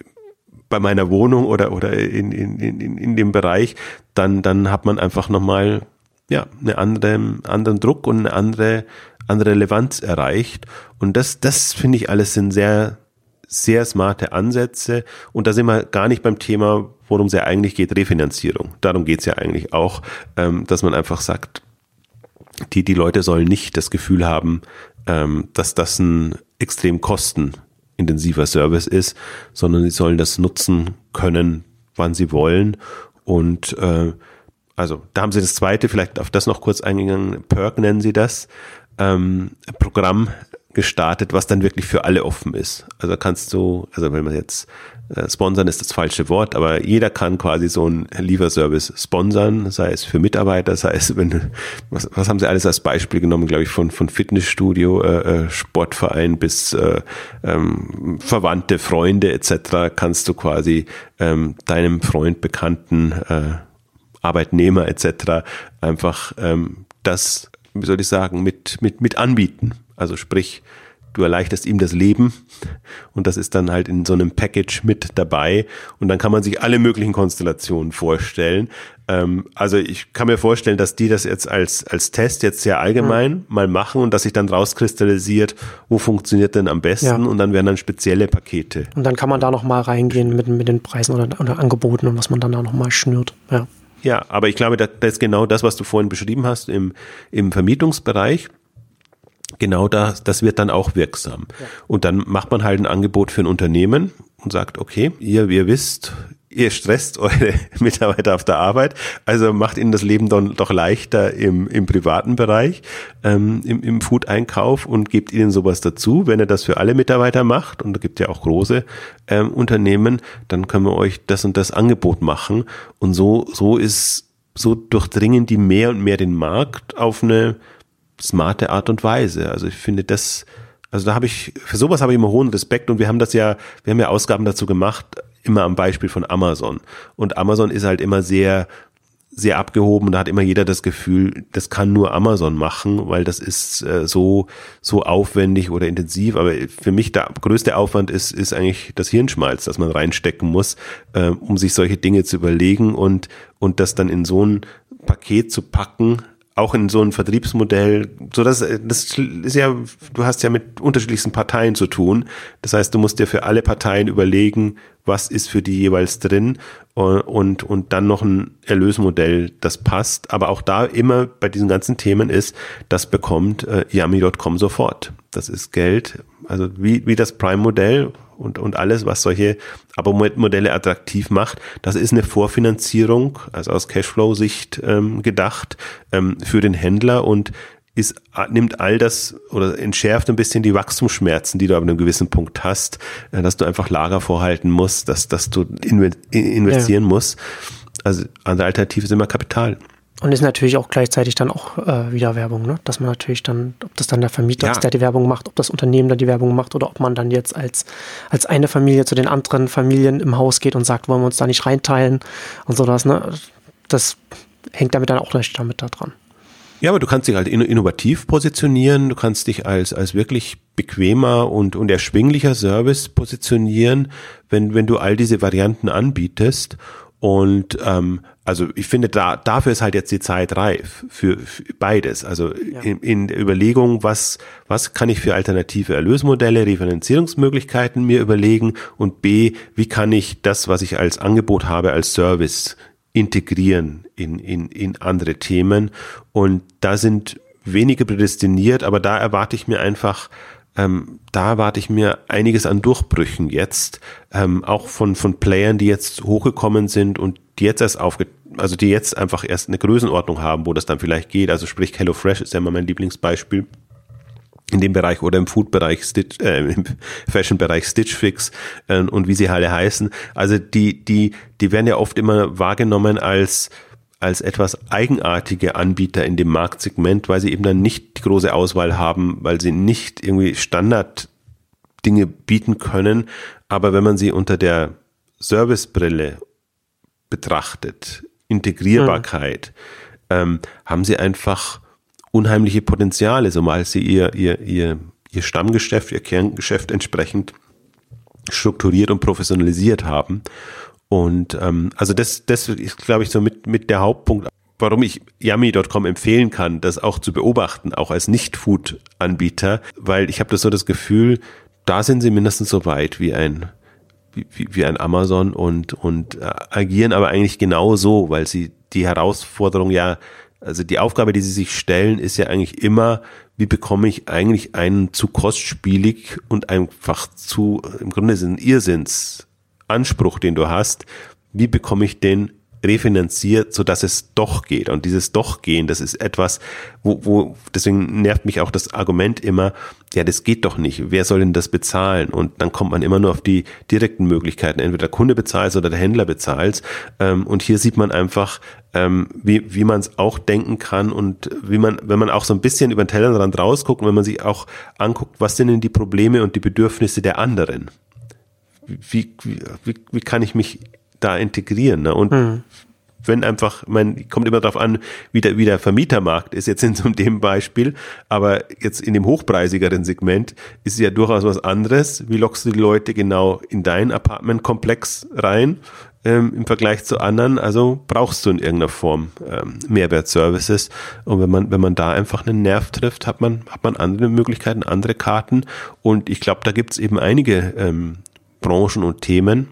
[SPEAKER 2] bei meiner Wohnung oder, oder in, in, in, in dem Bereich, dann, dann hat man einfach nochmal ja, eine andere, anderen Druck und eine andere, andere Relevanz erreicht. Und das, das finde ich alles sind sehr, sehr smarte Ansätze. Und da sind wir gar nicht beim Thema, worum es ja eigentlich geht, Refinanzierung. Darum geht es ja eigentlich auch, ähm, dass man einfach sagt, die, die Leute sollen nicht das Gefühl haben, ähm, dass das ein extrem kostenintensiver Service ist, sondern sie sollen das nutzen können, wann sie wollen. Und äh, also da haben sie das zweite, vielleicht auf das noch kurz eingegangen, Perk nennen sie das, ähm, Programm gestartet, was dann wirklich für alle offen ist. Also kannst du, also wenn man jetzt äh, sponsern ist das falsche Wort, aber jeder kann quasi so einen Lieferservice sponsern, sei es für Mitarbeiter, sei es, wenn was, was haben sie alles als Beispiel genommen, glaube ich, von, von Fitnessstudio, äh, äh, Sportverein bis äh, ähm, Verwandte, Freunde etc. kannst du quasi ähm, deinem Freund, Bekannten äh, Arbeitnehmer etc. einfach ähm, das, wie soll ich sagen, mit, mit, mit anbieten. Also sprich, du erleichterst ihm das Leben und das ist dann halt in so einem Package mit dabei und dann kann man sich alle möglichen Konstellationen vorstellen. Ähm, also ich kann mir vorstellen, dass die das jetzt als, als Test jetzt sehr allgemein mhm. mal machen und dass sich dann rauskristallisiert, wo funktioniert denn am besten ja. und dann werden dann spezielle Pakete.
[SPEAKER 1] Und dann kann man da nochmal reingehen mit, mit den Preisen oder, oder Angeboten und was man dann da nochmal schnürt. Ja.
[SPEAKER 2] Ja, aber ich glaube, das, ist genau das, was du vorhin beschrieben hast im, im Vermietungsbereich. Genau das, das wird dann auch wirksam. Ja. Und dann macht man halt ein Angebot für ein Unternehmen und sagt, okay, ihr, ihr wisst, ihr stresst eure [laughs] Mitarbeiter auf der Arbeit, also macht ihnen das Leben dann doch leichter im, im privaten Bereich, ähm, im, im Food-Einkauf und gebt ihnen sowas dazu. Wenn ihr das für alle Mitarbeiter macht, und da gibt ja auch große ähm, Unternehmen, dann können wir euch das und das Angebot machen. Und so, so ist, so durchdringen die mehr und mehr den Markt auf eine smarte Art und Weise. Also ich finde das, also da habe ich, für sowas habe ich immer hohen Respekt und wir haben das ja, wir haben ja Ausgaben dazu gemacht, immer am Beispiel von Amazon. Und Amazon ist halt immer sehr, sehr abgehoben. Da hat immer jeder das Gefühl, das kann nur Amazon machen, weil das ist äh, so so aufwendig oder intensiv. Aber für mich der größte Aufwand ist ist eigentlich das Hirnschmalz, das man reinstecken muss, äh, um sich solche Dinge zu überlegen und und das dann in so ein Paket zu packen, auch in so ein Vertriebsmodell, so dass das ist ja, du hast ja mit unterschiedlichsten Parteien zu tun. Das heißt, du musst dir für alle Parteien überlegen, was ist für die jeweils drin und, und dann noch ein Erlösmodell, das passt. Aber auch da immer bei diesen ganzen Themen ist, das bekommt äh, Yummy.com sofort. Das ist Geld, also wie, wie das Prime-Modell und, und alles, was solche Abo-Modelle attraktiv macht, das ist eine Vorfinanzierung, also aus Cashflow-Sicht ähm, gedacht, ähm, für den Händler und ist, nimmt all das oder entschärft ein bisschen die Wachstumsschmerzen, die du ab einem gewissen Punkt hast, äh, dass du einfach Lager vorhalten musst, dass, dass du investieren ja. musst. Also andere Alternative ist immer Kapital.
[SPEAKER 1] Und ist natürlich auch gleichzeitig dann auch äh, wieder Werbung, ne? Dass man natürlich dann, ob das dann der Vermieter ja. ist, der die Werbung macht, ob das Unternehmen dann die Werbung macht oder ob man dann jetzt als, als eine Familie zu den anderen Familien im Haus geht und sagt, wollen wir uns da nicht reinteilen und so das, ne? Das hängt damit dann auch nicht damit da dran.
[SPEAKER 2] Ja, aber du kannst dich halt innovativ positionieren, du kannst dich als, als wirklich bequemer und, und erschwinglicher Service positionieren, wenn, wenn du all diese Varianten anbietest. Und ähm, also ich finde, da, dafür ist halt jetzt die Zeit reif für, für beides. Also ja. in, in der Überlegung, was, was kann ich für alternative Erlösmodelle, Refinanzierungsmöglichkeiten mir überlegen und B, wie kann ich das, was ich als Angebot habe, als Service integrieren in, in, in andere Themen. Und da sind wenige prädestiniert, aber da erwarte ich mir einfach ähm, da erwarte ich mir einiges an Durchbrüchen jetzt, ähm, auch von, von Playern, die jetzt hochgekommen sind und die jetzt erst aufge, also die jetzt einfach erst eine Größenordnung haben, wo das dann vielleicht geht. Also sprich, HelloFresh ist ja immer mein Lieblingsbeispiel in dem Bereich oder im Food-Bereich, äh, im Fashion-Bereich Stitch Fix äh, und wie sie alle heißen. Also die, die, die werden ja oft immer wahrgenommen als als etwas eigenartige Anbieter in dem Marktsegment, weil sie eben dann nicht die große Auswahl haben, weil sie nicht irgendwie Standard Dinge bieten können. Aber wenn man sie unter der Servicebrille betrachtet, Integrierbarkeit, mhm. ähm, haben sie einfach unheimliche Potenziale, zumal sie ihr, ihr, ihr, ihr Stammgeschäft, ihr Kerngeschäft entsprechend strukturiert und professionalisiert haben. Und ähm, also das, das ist, glaube ich, so mit, mit der Hauptpunkt, warum ich Yummy.com empfehlen kann, das auch zu beobachten, auch als Nicht-Food-Anbieter, weil ich habe das so das Gefühl, da sind sie mindestens so weit wie ein wie, wie ein Amazon und und äh, agieren aber eigentlich genau so, weil sie die Herausforderung ja also die Aufgabe, die sie sich stellen, ist ja eigentlich immer, wie bekomme ich eigentlich einen zu kostspielig und einfach zu, im Grunde ist es ein Irrsinnsanspruch, den du hast, wie bekomme ich den refinanziert, so dass es doch geht. Und dieses doch gehen, das ist etwas, wo, wo, deswegen nervt mich auch das Argument immer, ja, das geht doch nicht. Wer soll denn das bezahlen? Und dann kommt man immer nur auf die direkten Möglichkeiten. Entweder der Kunde bezahlt oder der Händler bezahlt. Ähm, und hier sieht man einfach, ähm, wie, wie man es auch denken kann und wie man, wenn man auch so ein bisschen über den Tellerrand rausguckt und wenn man sich auch anguckt, was sind denn die Probleme und die Bedürfnisse der anderen? Wie, wie, wie, wie kann ich mich da integrieren. Ne? Und mhm. wenn einfach, man kommt immer darauf an, wie der, wie der Vermietermarkt ist, jetzt in so dem Beispiel, aber jetzt in dem hochpreisigeren Segment ist es ja durchaus was anderes. Wie lockst du die Leute genau in dein Apartmentkomplex rein? Ähm, im Vergleich zu anderen, also brauchst du in irgendeiner Form ähm, Mehrwertservices. Und wenn man, wenn man da einfach einen Nerv trifft, hat man, hat man andere Möglichkeiten, andere Karten. Und ich glaube, da gibt es eben einige ähm, Branchen und Themen,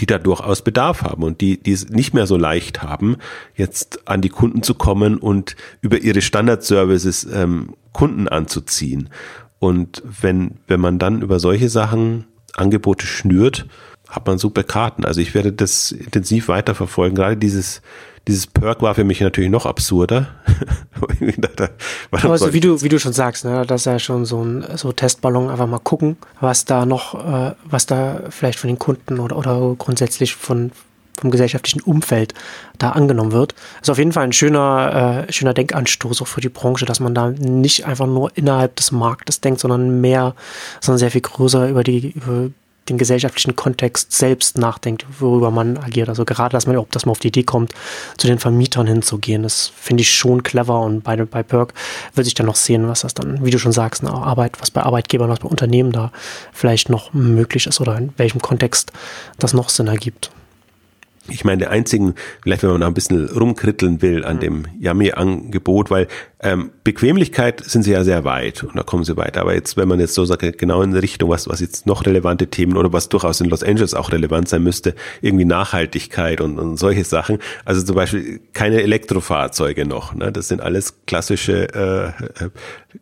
[SPEAKER 2] die da durchaus Bedarf haben und die, die es nicht mehr so leicht haben, jetzt an die Kunden zu kommen und über ihre Standardservices ähm, Kunden anzuziehen. Und wenn, wenn man dann über solche Sachen Angebote schnürt, hat man super Karten. Also ich werde das intensiv weiterverfolgen. Gerade dieses, dieses Perk war für mich natürlich noch absurder. [laughs]
[SPEAKER 1] also wie du, wie du schon sagst, ne, das ist ja schon so ein so Testballon, einfach mal gucken, was da noch, äh, was da vielleicht von den Kunden oder, oder grundsätzlich von, vom gesellschaftlichen Umfeld da angenommen wird. Das ist auf jeden Fall ein schöner, äh, schöner Denkanstoß auch für die Branche, dass man da nicht einfach nur innerhalb des Marktes denkt, sondern mehr, sondern sehr viel größer über die, über den gesellschaftlichen Kontext selbst nachdenkt, worüber man agiert. Also gerade, dass man, ob das mal auf die Idee kommt, zu den Vermietern hinzugehen, das finde ich schon clever und bei, bei Perk wird sich dann noch sehen, was das dann, wie du schon sagst, eine Arbeit, was bei Arbeitgebern, was bei Unternehmen da vielleicht noch möglich ist oder in welchem Kontext das noch Sinn ergibt
[SPEAKER 2] ich meine, der einzigen, vielleicht wenn man noch ein bisschen rumkritteln will an mhm. dem Yummy-Angebot, weil ähm, Bequemlichkeit sind sie ja sehr weit und da kommen sie weiter. Aber jetzt, wenn man jetzt so sagt, genau in Richtung, was, was jetzt noch relevante Themen oder was durchaus in Los Angeles auch relevant sein müsste, irgendwie Nachhaltigkeit und, und solche Sachen. Also zum Beispiel keine Elektrofahrzeuge noch. Ne? Das sind alles klassische äh,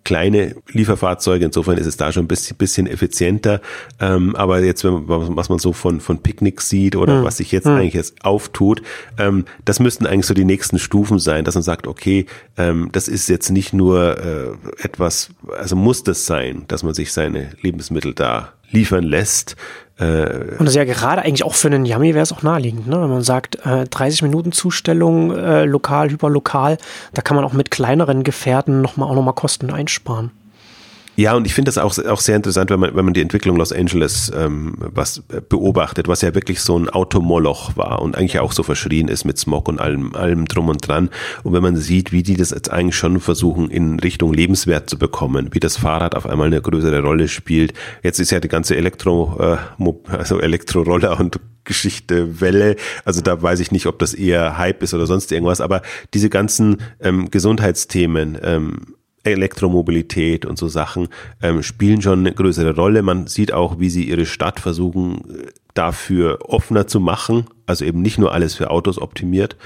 [SPEAKER 2] kleine Lieferfahrzeuge. Insofern ist es da schon ein bisschen, bisschen effizienter. Ähm, aber jetzt, wenn man, was man so von, von Picknicks sieht oder mhm. was sich jetzt mhm. eigentlich jetzt auftut, ähm, das müssten eigentlich so die nächsten Stufen sein, dass man sagt, okay, ähm, das ist jetzt nicht nur äh, etwas, also muss das sein, dass man sich seine Lebensmittel da liefern lässt.
[SPEAKER 1] Äh, und das ist ja gerade eigentlich auch für einen Yummy wäre es auch naheliegend, ne? wenn man sagt, äh, 30 Minuten Zustellung, äh, lokal, hyperlokal, da kann man auch mit kleineren Gefährten nochmal auch nochmal Kosten einsparen.
[SPEAKER 2] Ja, und ich finde das auch, auch sehr interessant, wenn man, wenn man die Entwicklung Los Angeles ähm, was äh, beobachtet, was ja wirklich so ein Automoloch war und eigentlich auch so verschrien ist mit Smog und allem, allem drum und dran. Und wenn man sieht, wie die das jetzt eigentlich schon versuchen, in Richtung Lebenswert zu bekommen, wie das Fahrrad auf einmal eine größere Rolle spielt. Jetzt ist ja die ganze Elektro, äh, also Elektroroller und Geschichte, Welle. Also da weiß ich nicht, ob das eher Hype ist oder sonst irgendwas, aber diese ganzen ähm, Gesundheitsthemen, ähm, Elektromobilität und so Sachen ähm, spielen schon eine größere Rolle. Man sieht auch, wie sie ihre Stadt versuchen, äh, dafür offener zu machen, also eben nicht nur alles für Autos optimiert.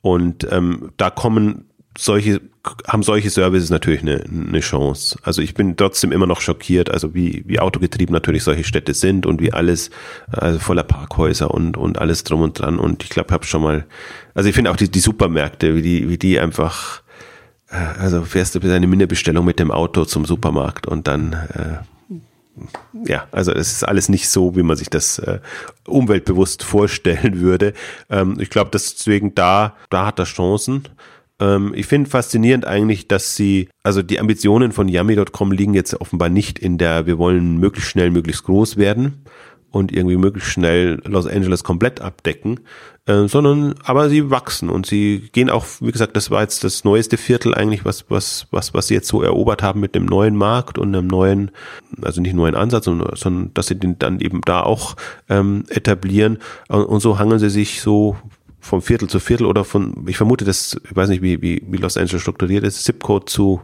[SPEAKER 2] Und ähm, da kommen solche, haben solche Services natürlich eine, eine Chance. Also ich bin trotzdem immer noch schockiert, also wie, wie autogetrieben natürlich solche Städte sind und wie alles, also voller Parkhäuser und, und alles drum und dran. Und ich glaube, habe schon mal, also ich finde auch die, die Supermärkte, wie die, wie die einfach also fährst du mit deiner Minderbestellung mit dem Auto zum Supermarkt und dann äh, ja, also es ist alles nicht so, wie man sich das äh, umweltbewusst [laughs] vorstellen würde. Ähm, ich glaube, deswegen da, da hat er Chancen. Ähm, ich finde faszinierend eigentlich, dass sie, also die Ambitionen von Yummy.com liegen jetzt offenbar nicht in der, wir wollen möglichst schnell, möglichst groß werden und irgendwie möglichst schnell Los Angeles komplett abdecken, äh, sondern aber sie wachsen und sie gehen auch, wie gesagt, das war jetzt das neueste Viertel eigentlich, was was was was sie jetzt so erobert haben mit dem neuen Markt und einem neuen, also nicht neuen Ansatz, sondern, sondern dass sie den dann eben da auch ähm, etablieren und, und so hangeln sie sich so vom Viertel zu Viertel oder von, ich vermute, das, ich weiß nicht, wie, wie, wie Los Angeles strukturiert ist, Zip-Code zu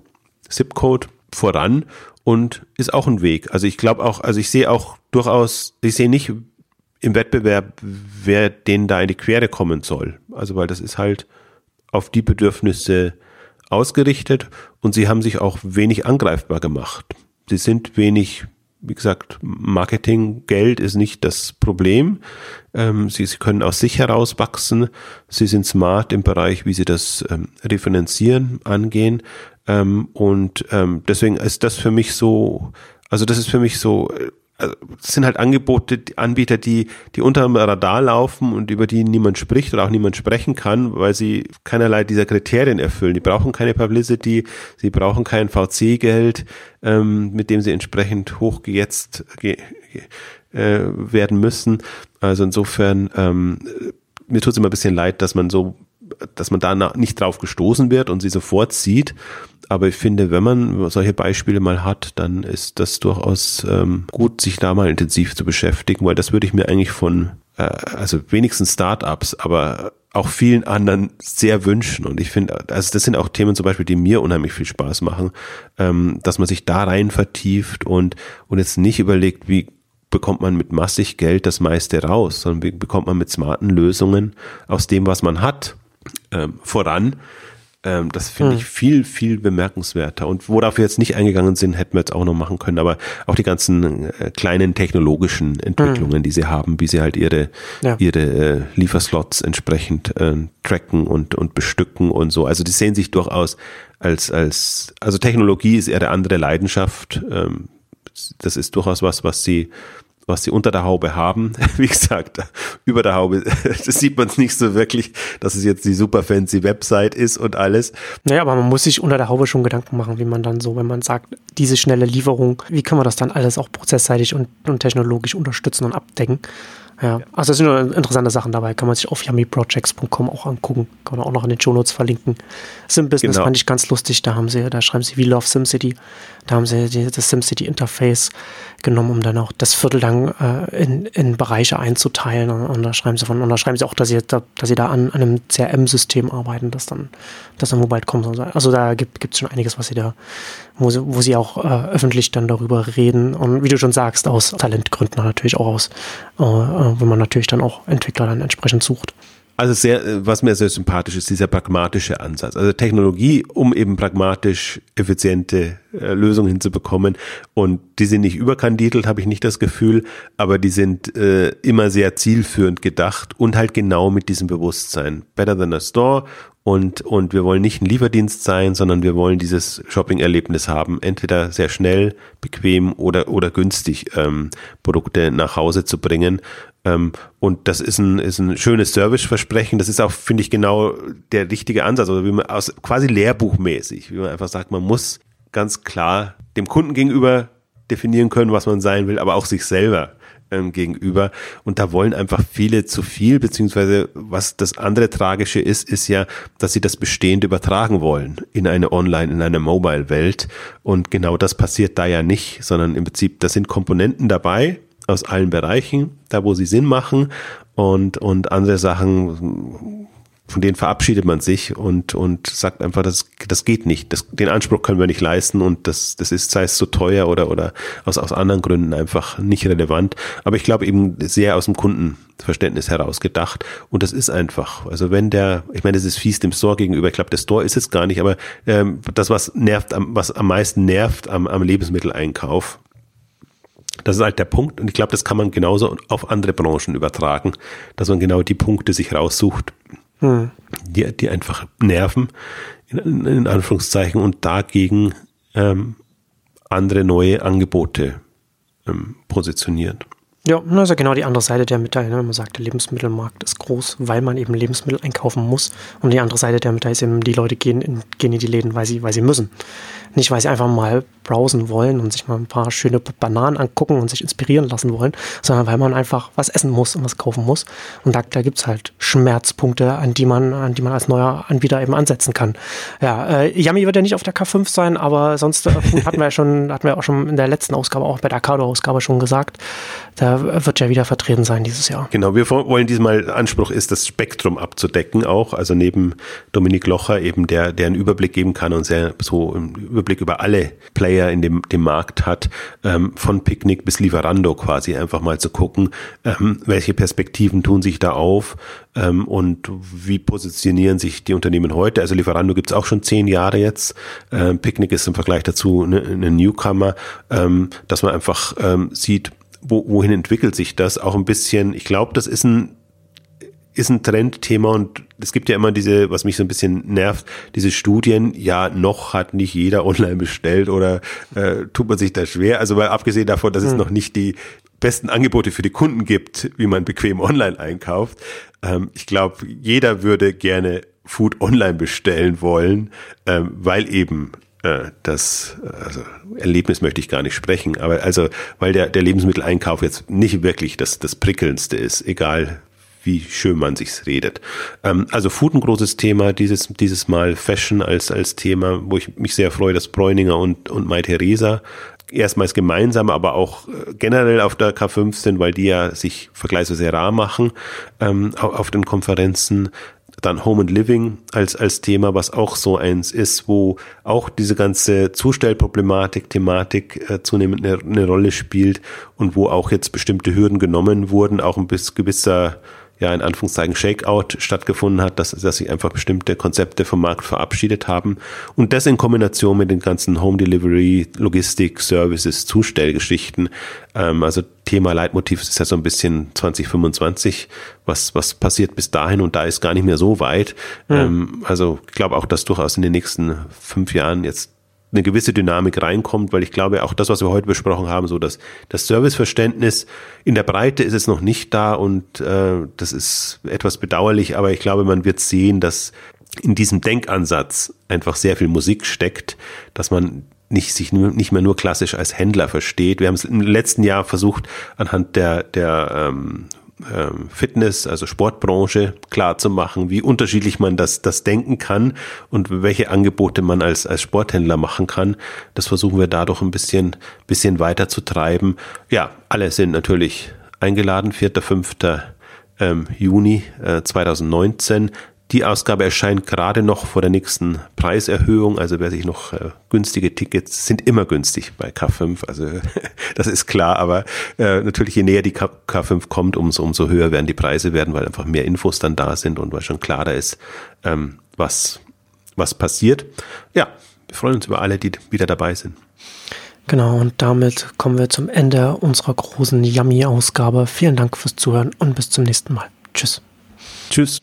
[SPEAKER 2] Zip-Code voran und ist auch ein Weg. Also ich glaube auch, also ich sehe auch durchaus, ich sehe nicht im Wettbewerb, wer denen da in die Quere kommen soll. Also weil das ist halt auf die Bedürfnisse ausgerichtet und sie haben sich auch wenig angreifbar gemacht. Sie sind wenig wie gesagt, Marketing, Geld ist nicht das Problem. Ähm, sie, sie können aus sich heraus wachsen. Sie sind smart im Bereich, wie sie das ähm, refinanzieren, angehen. Ähm, und ähm, deswegen ist das für mich so, also das ist für mich so äh, also sind halt Angebote, Anbieter, die, die unter dem Radar laufen und über die niemand spricht oder auch niemand sprechen kann, weil sie keinerlei dieser Kriterien erfüllen. Die brauchen keine Publicity, sie brauchen kein VC-Geld, ähm, mit dem sie entsprechend hochgejetzt ge, äh, werden müssen. Also insofern, ähm, mir tut es immer ein bisschen leid, dass man so dass man da nicht drauf gestoßen wird und sie sofort sieht. Aber ich finde, wenn man solche Beispiele mal hat, dann ist das durchaus ähm, gut, sich da mal intensiv zu beschäftigen, weil das würde ich mir eigentlich von, äh, also wenigstens Startups, aber auch vielen anderen sehr wünschen. Und ich finde, also das sind auch Themen zum Beispiel, die mir unheimlich viel Spaß machen, ähm, dass man sich da rein vertieft und, und jetzt nicht überlegt, wie bekommt man mit massig Geld das meiste raus, sondern wie bekommt man mit smarten Lösungen aus dem, was man hat, ähm, voran. Ähm, das finde hm. ich viel, viel bemerkenswerter. Und worauf wir jetzt nicht eingegangen sind, hätten wir jetzt auch noch machen können. Aber auch die ganzen äh, kleinen technologischen Entwicklungen, hm. die sie haben, wie sie halt ihre, ja. ihre äh, Lieferslots entsprechend äh, tracken und, und bestücken und so. Also die sehen sich durchaus als, als, also Technologie ist ihre andere Leidenschaft. Ähm, das ist durchaus was, was sie was sie unter der Haube haben. [laughs] Wie gesagt, über der Haube, [laughs] das sieht man es nicht so wirklich, dass es jetzt die super fancy Website ist und alles.
[SPEAKER 1] Naja, aber man muss sich unter der Haube schon Gedanken machen, wie man dann so, wenn man sagt, diese schnelle Lieferung, wie kann man das dann alles auch prozessseitig und, und technologisch unterstützen und abdecken. Ja, also es sind nur interessante Sachen dabei, kann man sich auf yummyprojects.com auch angucken, kann man auch noch in den Show Notes verlinken. Sim Business genau. fand ich ganz lustig, da haben sie, da schreiben sie We Love SimCity, da haben sie die, das SimCity Interface genommen, um dann auch das Viertel dann äh, in, in Bereiche einzuteilen und, und, da schreiben sie von, und da schreiben sie auch, dass sie, da, dass sie da an, an einem CRM-System arbeiten, das dann, das dann mobile kommt. Also da gibt es schon einiges, was sie da, wo sie, wo sie auch äh, öffentlich dann darüber reden und wie du schon sagst, aus Talentgründen natürlich auch aus, äh, äh wo man natürlich dann auch Entwickler dann entsprechend sucht.
[SPEAKER 2] Also sehr, äh, was mir sehr sympathisch ist, dieser pragmatische Ansatz. Also Technologie, um eben pragmatisch effiziente äh, Lösungen hinzubekommen. Und die sind nicht überkandidelt, habe ich nicht das Gefühl, aber die sind äh, immer sehr zielführend gedacht und halt genau mit diesem Bewusstsein. Better than a store und, und wir wollen nicht ein Lieferdienst sein, sondern wir wollen dieses Shopping-Erlebnis haben, entweder sehr schnell, bequem oder, oder günstig ähm, Produkte nach Hause zu bringen. Ähm, und das ist ein, ist ein schönes Serviceversprechen. Das ist auch, finde ich, genau der richtige Ansatz. Oder wie man aus quasi lehrbuchmäßig, wie man einfach sagt, man muss ganz klar dem Kunden gegenüber definieren können, was man sein will, aber auch sich selber ähm, gegenüber. Und da wollen einfach viele zu viel, beziehungsweise was das andere Tragische ist, ist ja, dass sie das Bestehende übertragen wollen in eine Online, in eine Mobile-Welt. Und genau das passiert da ja nicht, sondern im Prinzip, da sind Komponenten dabei aus allen Bereichen, da wo sie Sinn machen und, und andere Sachen von denen verabschiedet man sich und, und sagt einfach, das, das geht nicht. Das, den Anspruch können wir nicht leisten und das, das ist, sei es zu teuer oder, oder aus, aus anderen Gründen einfach nicht relevant. Aber ich glaube eben sehr aus dem Kundenverständnis heraus gedacht. Und das ist einfach. Also wenn der, ich meine, das ist fies dem Store gegenüber. Ich glaube, der Store ist es gar nicht, aber ähm, das, was nervt, was am meisten nervt am, am Lebensmitteleinkauf, das ist halt der Punkt und ich glaube, das kann man genauso auf andere Branchen übertragen, dass man genau die Punkte sich raussucht, hm. die, die einfach nerven, in, in Anführungszeichen, und dagegen ähm, andere neue Angebote ähm, positioniert.
[SPEAKER 1] Ja, das ist ja genau die andere Seite der Medaille. Ne? Man sagt, der Lebensmittelmarkt ist groß, weil man eben Lebensmittel einkaufen muss. Und die andere Seite der Medaille ist eben, die Leute gehen in, gehen in die Läden, weil sie, weil sie müssen. Nicht, weil sie einfach mal browsen wollen und sich mal ein paar schöne Bananen angucken und sich inspirieren lassen wollen, sondern weil man einfach was essen muss und was kaufen muss. Und da, da gibt's halt Schmerzpunkte, an die man, an die man als neuer Anbieter eben ansetzen kann. Ja, äh, Yummy wird ja nicht auf der K5 sein, aber sonst äh, [laughs] hatten wir ja schon, hatten wir auch schon in der letzten Ausgabe, auch bei der Arcado-Ausgabe schon gesagt, da wird ja wieder vertreten sein dieses Jahr.
[SPEAKER 2] Genau, wir wollen diesmal, Anspruch ist, das Spektrum abzudecken auch, also neben Dominik Locher eben, der, der einen Überblick geben kann und sehr so einen Überblick über alle Player in dem, dem Markt hat, ähm, von Picknick bis Lieferando quasi einfach mal zu gucken, ähm, welche Perspektiven tun sich da auf ähm, und wie positionieren sich die Unternehmen heute. Also Lieferando gibt's auch schon zehn Jahre jetzt. Ähm, Picknick ist im Vergleich dazu eine, eine Newcomer, ähm, dass man einfach ähm, sieht, wo, wohin entwickelt sich das auch ein bisschen. Ich glaube, das ist ein ist ein Trendthema und es gibt ja immer diese, was mich so ein bisschen nervt, diese Studien, ja, noch hat nicht jeder online bestellt oder äh, tut man sich da schwer. Also weil abgesehen davon, dass es hm. noch nicht die besten Angebote für die Kunden gibt, wie man bequem online einkauft. Ähm, ich glaube, jeder würde gerne Food online bestellen wollen, ähm, weil eben das also Erlebnis möchte ich gar nicht sprechen, aber also weil der der Lebensmitteleinkauf jetzt nicht wirklich das das prickelndste ist, egal wie schön man sich's redet. Ähm, also Food ein großes Thema, dieses dieses Mal Fashion als als Thema, wo ich mich sehr freue, dass Bräuninger und und Mai Theresa erstmals gemeinsam, aber auch äh, generell auf der K5 sind, weil die ja sich vergleichsweise rar machen ähm, auf den Konferenzen dann Home and Living als, als Thema, was auch so eins ist, wo auch diese ganze Zustellproblematik, Thematik äh, zunehmend eine, eine Rolle spielt und wo auch jetzt bestimmte Hürden genommen wurden, auch ein bis gewisser ja in Anführungszeichen Shakeout stattgefunden hat, dass, dass sich einfach bestimmte Konzepte vom Markt verabschiedet haben. Und das in Kombination mit den ganzen Home Delivery, Logistik, Services, Zustellgeschichten. Ähm, also Thema Leitmotiv ist ja so ein bisschen 2025. Was, was passiert bis dahin? Und da ist gar nicht mehr so weit. Mhm. Ähm, also ich glaube auch, dass durchaus in den nächsten fünf Jahren jetzt eine gewisse Dynamik reinkommt, weil ich glaube, auch das, was wir heute besprochen haben, so dass das Serviceverständnis in der Breite ist es noch nicht da und äh, das ist etwas bedauerlich, aber ich glaube, man wird sehen, dass in diesem Denkansatz einfach sehr viel Musik steckt, dass man nicht, sich nicht mehr nur klassisch als Händler versteht. Wir haben es im letzten Jahr versucht, anhand der, der ähm, Fitness, also Sportbranche klar zu machen, wie unterschiedlich man das, das denken kann und welche Angebote man als, als Sporthändler machen kann. Das versuchen wir dadurch ein bisschen, bisschen weiter zu treiben. Ja, alle sind natürlich eingeladen, 4., 5. Ähm, Juni äh, 2019. Die Ausgabe erscheint gerade noch vor der nächsten Preiserhöhung. Also wer sich noch äh, günstige Tickets sind immer günstig bei K5. Also [laughs] das ist klar. Aber äh, natürlich je näher die K K5 kommt, umso, umso höher werden die Preise werden, weil einfach mehr Infos dann da sind und weil schon klarer ist, ähm, was, was passiert. Ja, wir freuen uns über alle, die wieder dabei sind.
[SPEAKER 1] Genau, und damit kommen wir zum Ende unserer großen Yummy-Ausgabe. Vielen Dank fürs Zuhören und bis zum nächsten Mal. Tschüss.
[SPEAKER 2] Tschüss.